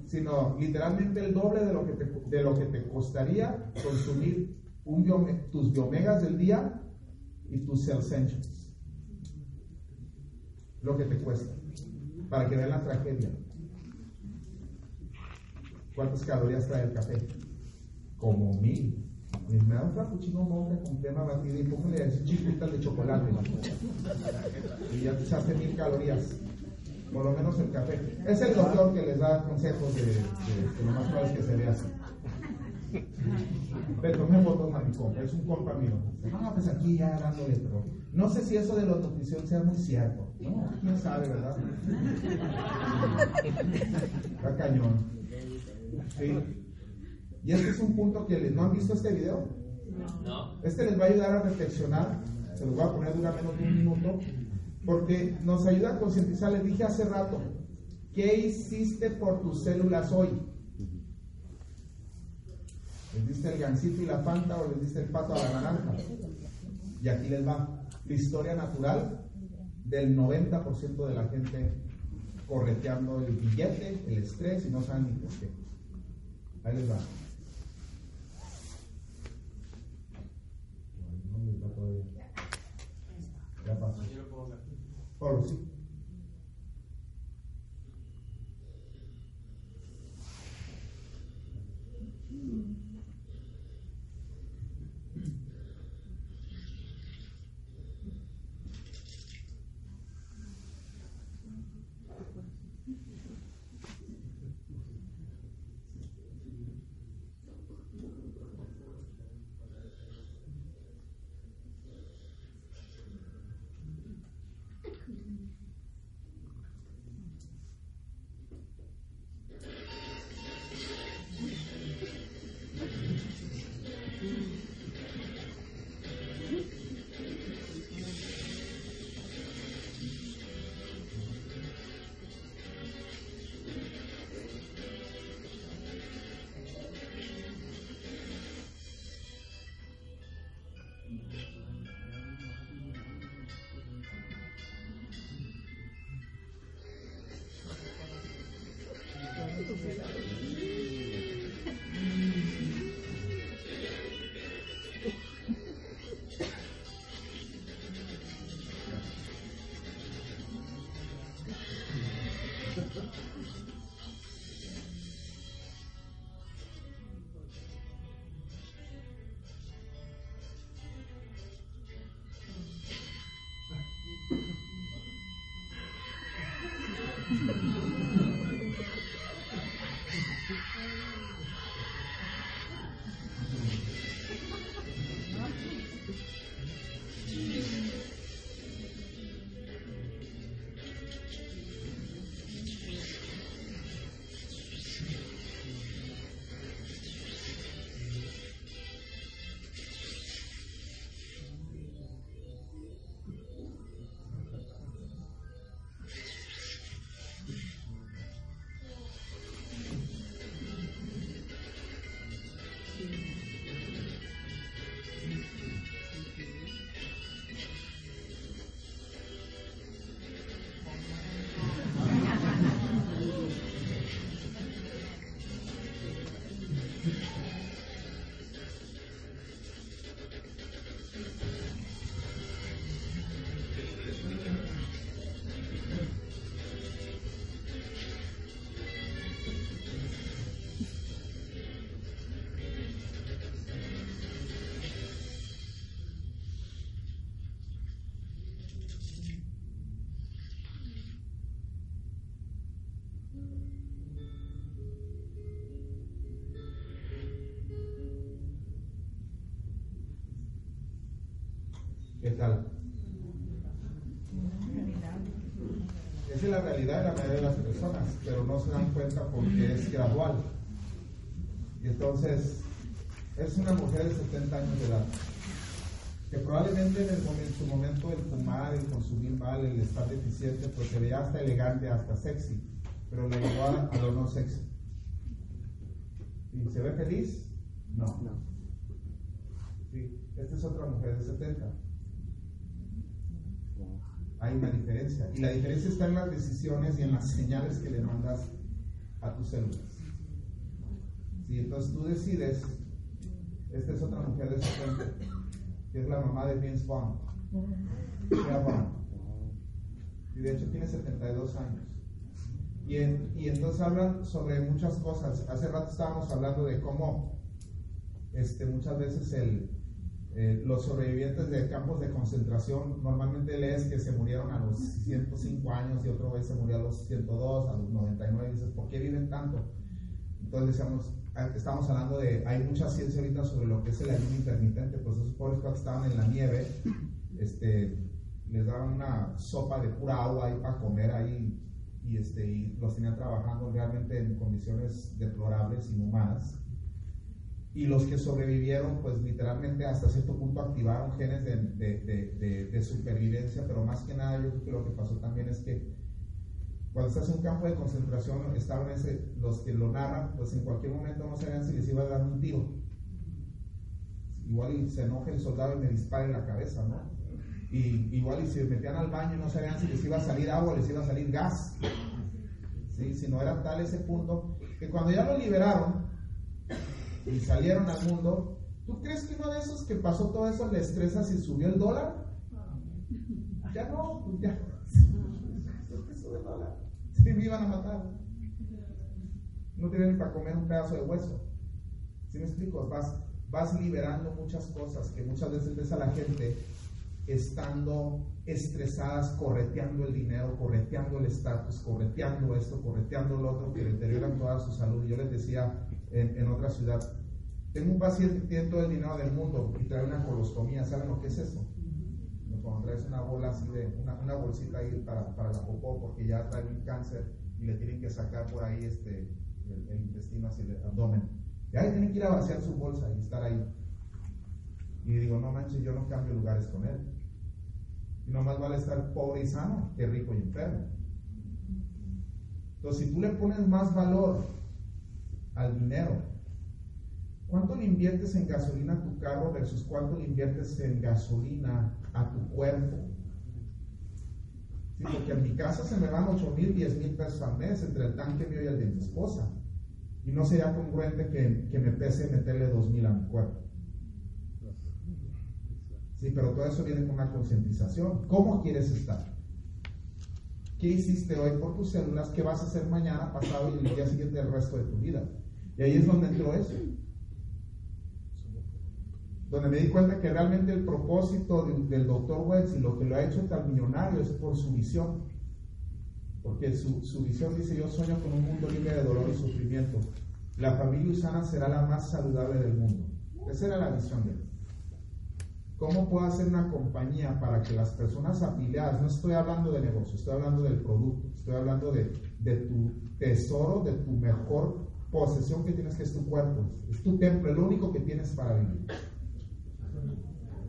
Sino literalmente el doble de lo que te, de lo que te costaría consumir un tus biomegas del día y tus cell. Lo que te cuesta para que vean la tragedia. ¿Cuántas calorías trae el café? Como mil. Me da un frappuccino monje con crema batida y póngale así chiquitas de chocolate. Y ya te hace mil calorías. Por lo menos el café. Es el doctor que les da consejos de, lo más probable es que se vea así. Pero tomé fotos a mi compa, es un compa mío. Ah, pues aquí ya dándole, pero no sé si eso de la nutrición sea muy cierto. No, quién sabe, ¿verdad? Está cañón. Sí. Y este es un punto que les, ¿no han visto este video? No. Este les va a ayudar a reflexionar. Se los voy a poner dura menos de un minuto. Porque nos ayuda a concientizar. Les dije hace rato, ¿qué hiciste por tus células hoy? ¿Les diste el gansito y la panta o les diste el pato a la naranja? Y aquí les va. La historia natural del 90% de la gente correteando el billete, el estrés y no saben ni por qué. Ahí les va. Ya pasó. Pablo, sí. ¿Qué <laughs> Esa es la realidad de la mayoría de las personas, pero no se dan cuenta porque es gradual. Y entonces, es una mujer de 70 años de edad, que probablemente en, el momento, su momento el fumar, el consumir mal, el estar deficiente, pues se veía hasta elegante, hasta sexy, pero le llegó a, a lo no sexy. ¿Y se ve feliz? No. Sí, esta es otra mujer de 70 hay una diferencia. Y la diferencia está en las decisiones y en las señales que le mandas a tus células. Si entonces tú decides, esta es otra mujer de 70, que es la mamá de Vince Vaughn, Y de hecho tiene 72 años. Y, y entonces hablan sobre muchas cosas. Hace rato estábamos hablando de cómo este, muchas veces el, eh, los sobrevivientes de campos de concentración, normalmente lees que se murieron a los 105 años y otra vez se murió a los 102, a los 99, y dices, ¿por qué viven tanto? Entonces decíamos, ah, estamos hablando de, hay mucha ciencia ahorita sobre lo que es el ayuno intermitente, pues esos pobres cuando estaban en la nieve, este, les daban una sopa de pura agua ahí para comer ahí y, este, y los tenían trabajando realmente en condiciones deplorables, inhumanas y los que sobrevivieron, pues literalmente hasta cierto punto activaron genes de, de, de, supervivencia, pero más que nada yo creo que lo que pasó también es que cuando estás en un campo de concentración, estaban los que lo narran, pues en cualquier momento no sabían si les iba a dar un tiro. igual y se enoja el soldado y me dispara en la cabeza, ¿no? Y igual y se metían al baño no sabían si les iba a salir agua o les iba a salir gas. ¿Sí? Si no era tal ese punto, que cuando ya lo liberaron y salieron al mundo, ¿tú crees que uno de esos que pasó todo eso le estresa si subió el dólar? Ya no, pues ya. ¿Qué dólar? Sí, me iban a matar. No tienen ni para comer un pedazo de hueso. ¿Sí me explico? Vas, vas liberando muchas cosas que muchas veces ves a la gente estando estresadas, correteando el dinero, correteando el estatus, correteando esto, correteando lo otro, que deterioran toda su salud. Yo les decía en, otra ciudad, tengo un paciente que tiene todo el dinero del mundo y trae una colostomía, ¿saben lo que es eso? Cuando traes una bola así de, una, bolsita ahí para, para, la popó porque ya trae un cáncer y le tienen que sacar por ahí este, el, intestino hacia el abdomen. Y ahí tienen que ir a vaciar su bolsa y estar ahí. Y digo, no manches, yo no cambio lugares con él. Y no más vale estar pobre y sano que rico y enfermo. Entonces, si tú le pones más valor al dinero, ¿cuánto le inviertes en gasolina a tu carro versus cuánto le inviertes en gasolina a tu cuerpo? Porque en mi casa se me van 8 mil, 10 mil pesos al mes entre el tanque mío y el de mi esposa. Y no sería congruente que, que me pese meterle 2 mil a mi cuerpo. Sí, pero todo eso viene con una concientización. ¿Cómo quieres estar? ¿Qué hiciste hoy por tus células? ¿Qué vas a hacer mañana, pasado y el día siguiente el resto de tu vida? Y ahí es donde entró eso. Donde me di cuenta que realmente el propósito del, doctor Wells y lo que lo ha hecho tan millonario es por su visión. Porque su, su visión dice, yo sueño con un mundo libre de dolor y sufrimiento. La familia usana será la más saludable del mundo. Esa era la visión de él. ¿Cómo puedo hacer una compañía para que las personas afiliadas, no estoy hablando de negocio, estoy hablando del producto, estoy hablando de, tu tesoro, de tu mejor posesión que tienes, que es tu cuerpo, es tu templo, el único que tienes para vivir.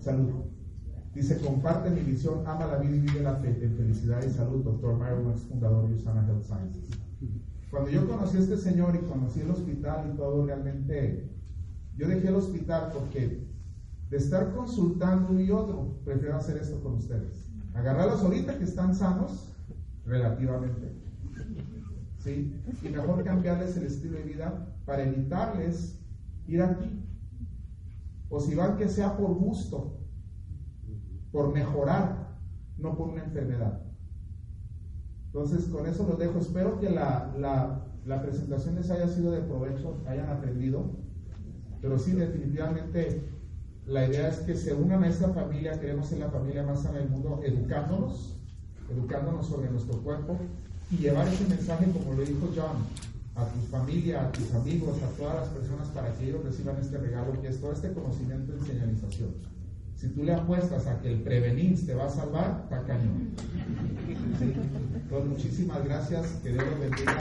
Salud. Dice, comparte mi visión, ama la vida y vive la fe en felicidad y salud, doctor Mario fundador de Usana Health Sciences. Cuando yo conocí a este señor y conocí el hospital y todo, realmente, yo dejé el hospital porque de estar consultando y otro, prefiero hacer esto con ustedes. Agarrarlos ahorita que están sanos, relativamente. ¿Sí? Y mejor cambiarles el estilo de vida para evitarles ir aquí. O si van que sea por gusto, por mejorar, no por una enfermedad. Entonces, con eso los dejo. Espero que la, la, la presentación les haya sido de provecho, hayan aprendido. Pero sí, definitivamente la idea es que se unan a esta familia, queremos ser la familia más sana del mundo, educándonos, educándonos sobre nuestro cuerpo y llevar ese mensaje, como lo dijo John, a tu familia, a tus amigos, a todas las personas para que ellos reciban este regalo que es todo este conocimiento y señalización. Si tú le apuestas a que el prevenir te va a salvar, está cañón. <laughs> Pues muchísimas gracias, que Dios los bendiga.